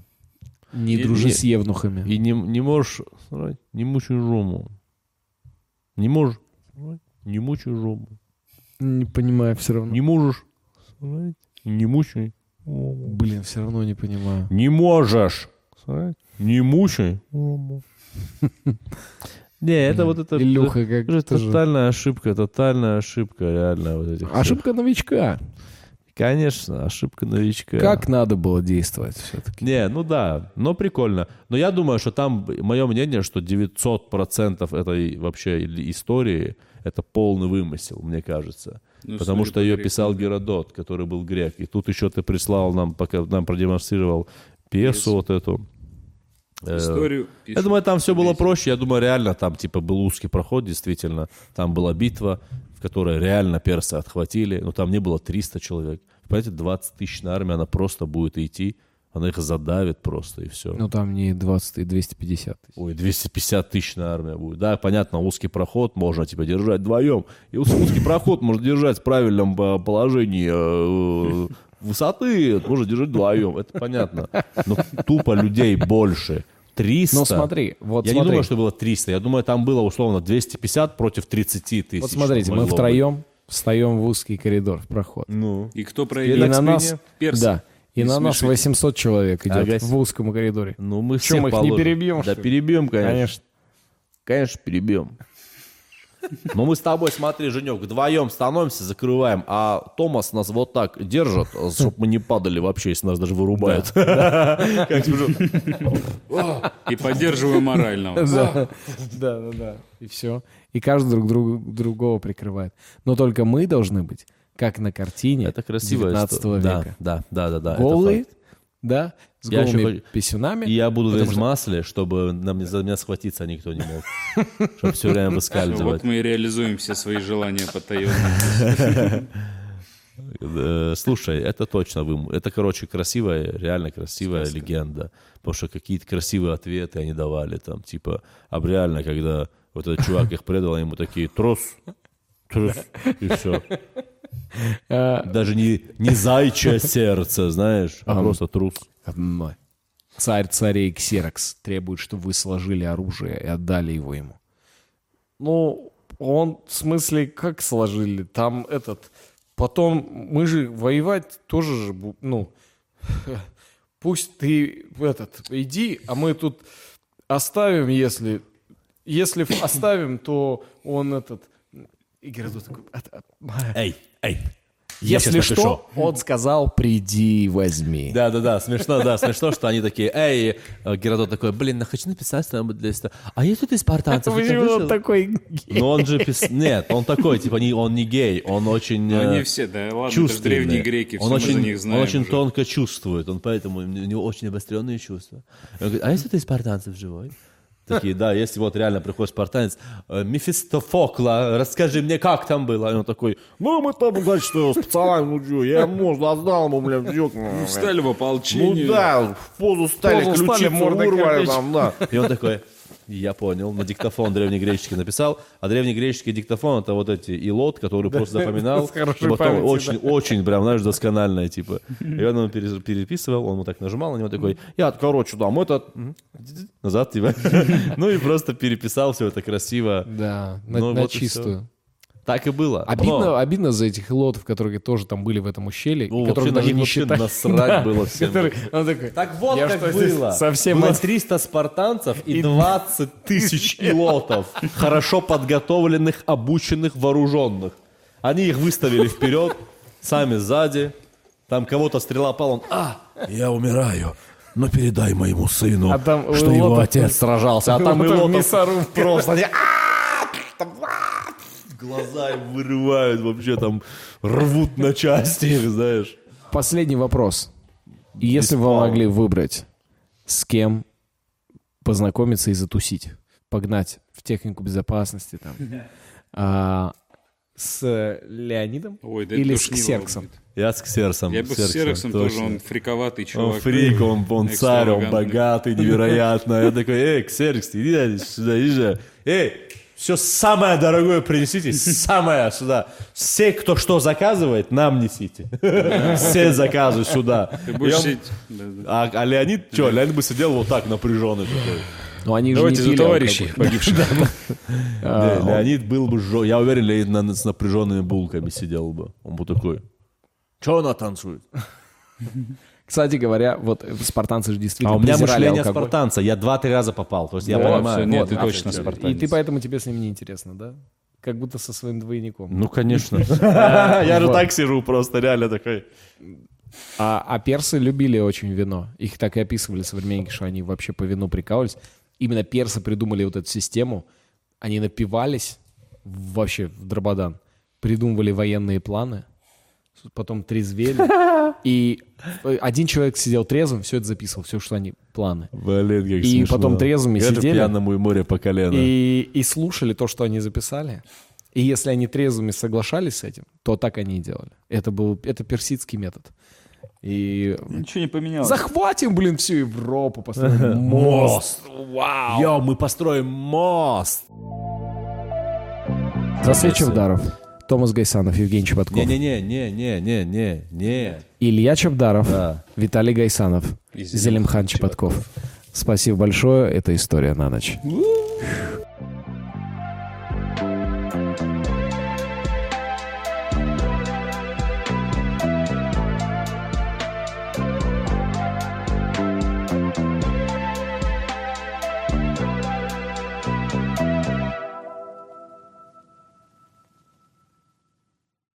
Не И- дружи не- с евнухами. И не, не можешь, срать, не мучай жому. Не можешь, не мучай жому. Не понимаю все равно. Не можешь, не мучай. Блин, все равно не понимаю. Не можешь, не мучай. Не, это вот это... Илюха, как же- тотальная ошибка, тотальная ошибка, реально. Вот этих. Ошибка новичка. Конечно, ошибка новичка. Как надо было действовать все-таки? Не, ну да, но прикольно. Но я думаю, что там, мое мнение, что 900% этой вообще истории это полный вымысел, мне кажется. Ну, Потому что ее писал. Геродот, который был грек. И тут еще ты прислал нам, пока нам продемонстрировал пьесу Пьесу. вот эту. Э, Историю Я пишут думаю, там все было проще. Я думаю, реально там типа был узкий проход, действительно. Там была битва, в которой реально персы отхватили. Но там не было 300 человек. Понимаете, 20 тысячная армия, она просто будет идти. Она их задавит просто, и все. Ну, там не 20 и 250 тысяч. Ой, 250 тысячная армия будет. Да, понятно, узкий проход можно типа держать вдвоем. И уз- узкий проход можно держать в правильном э, положении э, высоты, можно держать вдвоем. Это понятно. Но тупо людей больше. 300. Ну, смотри, вот я смотри. не думаю, что было 300. Я думаю, там было условно 250 против 30 тысяч. Вот смотрите, мы могло быть. втроем встаем в узкий коридор, в проход. Ну. И кто И проиграет? на нас. Персы. да, и Не на нас смешите. 800 человек идет Ага. в узком коридоре. Ну, мы мы их не перебьем, Да, что перебьем, конечно. Конечно. Конечно, перебьем. Но мы с тобой, смотри, Женек, вдвоем становимся, закрываем, а Томас нас вот так держит, чтобы мы не падали вообще, если нас даже вырубают. И поддерживаем морально. Да, да, да. И все. И каждый друг другого прикрывает. Но только мы должны быть, как на картине Это красиво. 19 века. Да, да, да, да. Голые. Да, с Я голыми хочу- писюнами. И я буду весь в что- масле, чтобы на мне- за меня схватиться никто не мог. Чтобы все время выскальзывать. Вот мы и реализуем все свои желания потаенные. Э, Слушай, это точно вым... Это, короче, красивая, реально красивая легенда. Потому что какие-то красивые ответы они давали там, типа, а реально, когда вот этот чувак их предал, ему такие, трус, и все. А, Даже не, не зайчье сердце, знаешь, а просто трус. Царь царей Ксерокс требует, чтобы вы сложили оружие и отдали его ему. Ну, он, в смысле, как сложили? Там этот... Потом мы же воевать тоже же, ну, пусть ты этот, иди, а мы тут оставим, если... Если оставим, то он этот... И Геродот такой... «А- а- Эй, эй, я Если что, напишу». он сказал, приди, возьми. Да, да, да, смешно, да, смешно, что они такие, эй, э, Геродот такой, блин, ну хочу написать там для А есть тут из спартанцев? Почему он вышел?» такой гей? Ну он же пис... Нет, он такой, типа, не, он не гей, он очень Ну, э, Они все, да ладно, это древние греки, все он мы очень, за них знаем Он очень уже. тонко чувствует, он поэтому у него очень обостренные чувства. Он говорит, а если ты из спартанцев живой? Такие, да, если вот реально приходит спартанец, «Э, Мефистофокла, расскажи мне, как там было? И он такой, ну, мы там, значит, с пацанами, ну, я ему отдал ему, бля, дёк, Ну, Встали в ну ополчение. да, в позу стали, ключицу мордой кирпич. там, да. И он такой, я понял, на диктофон древнегреческий написал, а древнегреческий диктофон это вот эти илот, который просто запоминал, потом очень, очень прям, знаешь, доскональное, типа. И он ему пере- переписывал, он ему так нажимал, на него такой, я, короче, там, этот, назад, типа. Ну и просто переписал все это красиво. Да, на, Ну, вот чистую. Так и было. Обидно, Но- обидно за этих лотов, которые тоже там были в этом ущелье, Ну, и которых даже на них не считали. насрать было всем. Который- он такой, Так вот Я как было. совсем было от- 300 спартанцев и 20 тысяч илотов, хорошо подготовленных, обученных, вооруженных. Они их выставили вперед, сами сзади. Там кого-то стрела пала, он, а, я умираю. Но передай моему сыну, А там что его отец сражался. А там Илотов просто они, «А, там, а!» Глаза им вырывают вообще там, рвут на части, знаешь. Последний вопрос. Если бы вы могли выбрать, с кем познакомиться и затусить, погнать в технику безопасности там, а, с Леонидом Ой, да или с Ксерксом? Я с Ксерсом. Я бы с Серексом тоже, он фриковатый Он чувак. фрик, он, он царь, он богатый, невероятно. Я такой, эй, Ксеркс, иди сюда, иди же. Эй, все самое дорогое принесите, самое сюда. Все, кто что заказывает, нам несите. Все заказы сюда. Ты будешь сидеть- да, да. А, а Леонид, что, Леонид бы сидел вот так напряженный такой. Ну, они Давайте же за не пили товарищей алкоголь. погибших. А, Не, он- Леонид был бы, я уверен, Леонид на- с напряженными булками сидел бы. Он бы такой, что она танцует? Кстати говоря, вот спартанцы же действительно А у меня мышление алкоголь. спартанца. Я два-три раза попал. То есть я понимаю. всё, нет, Вот, ты точно всё. спартанец. И ты поэтому тебе с ним не интересно, да? как будто со своим двойником. Ну, конечно. Я же так сижу просто, реально такой. А, а персы любили очень вино. Их так и описывали современники, что они вообще по вину прикалывались. Именно персы придумали вот эту систему. Они напивались вообще в Драбадан, придумывали военные планы, потом трезвели. И один человек сидел трезвым, все это записывал, все, что они планы. Блин, как И смешно. потом трезвыми Я сидели. пьяному и море по колено. И, и слушали то, что они записали. И если они трезвыми соглашались с этим, то так они и делали. Это был это персидский метод. И Ничего не поменялось. захватим, блин, всю Европу, построим мост. Вау. Йо, мы построим мост! Засвечив Чавдаров, Томас Гайсанов, Евгений Чеботков, Не-не-не-не-не-не-не. Илья Чавдаров, Да. Виталий Гайсанов, Зелимхан Чеботков. Спасибо большое. Это история на ночь.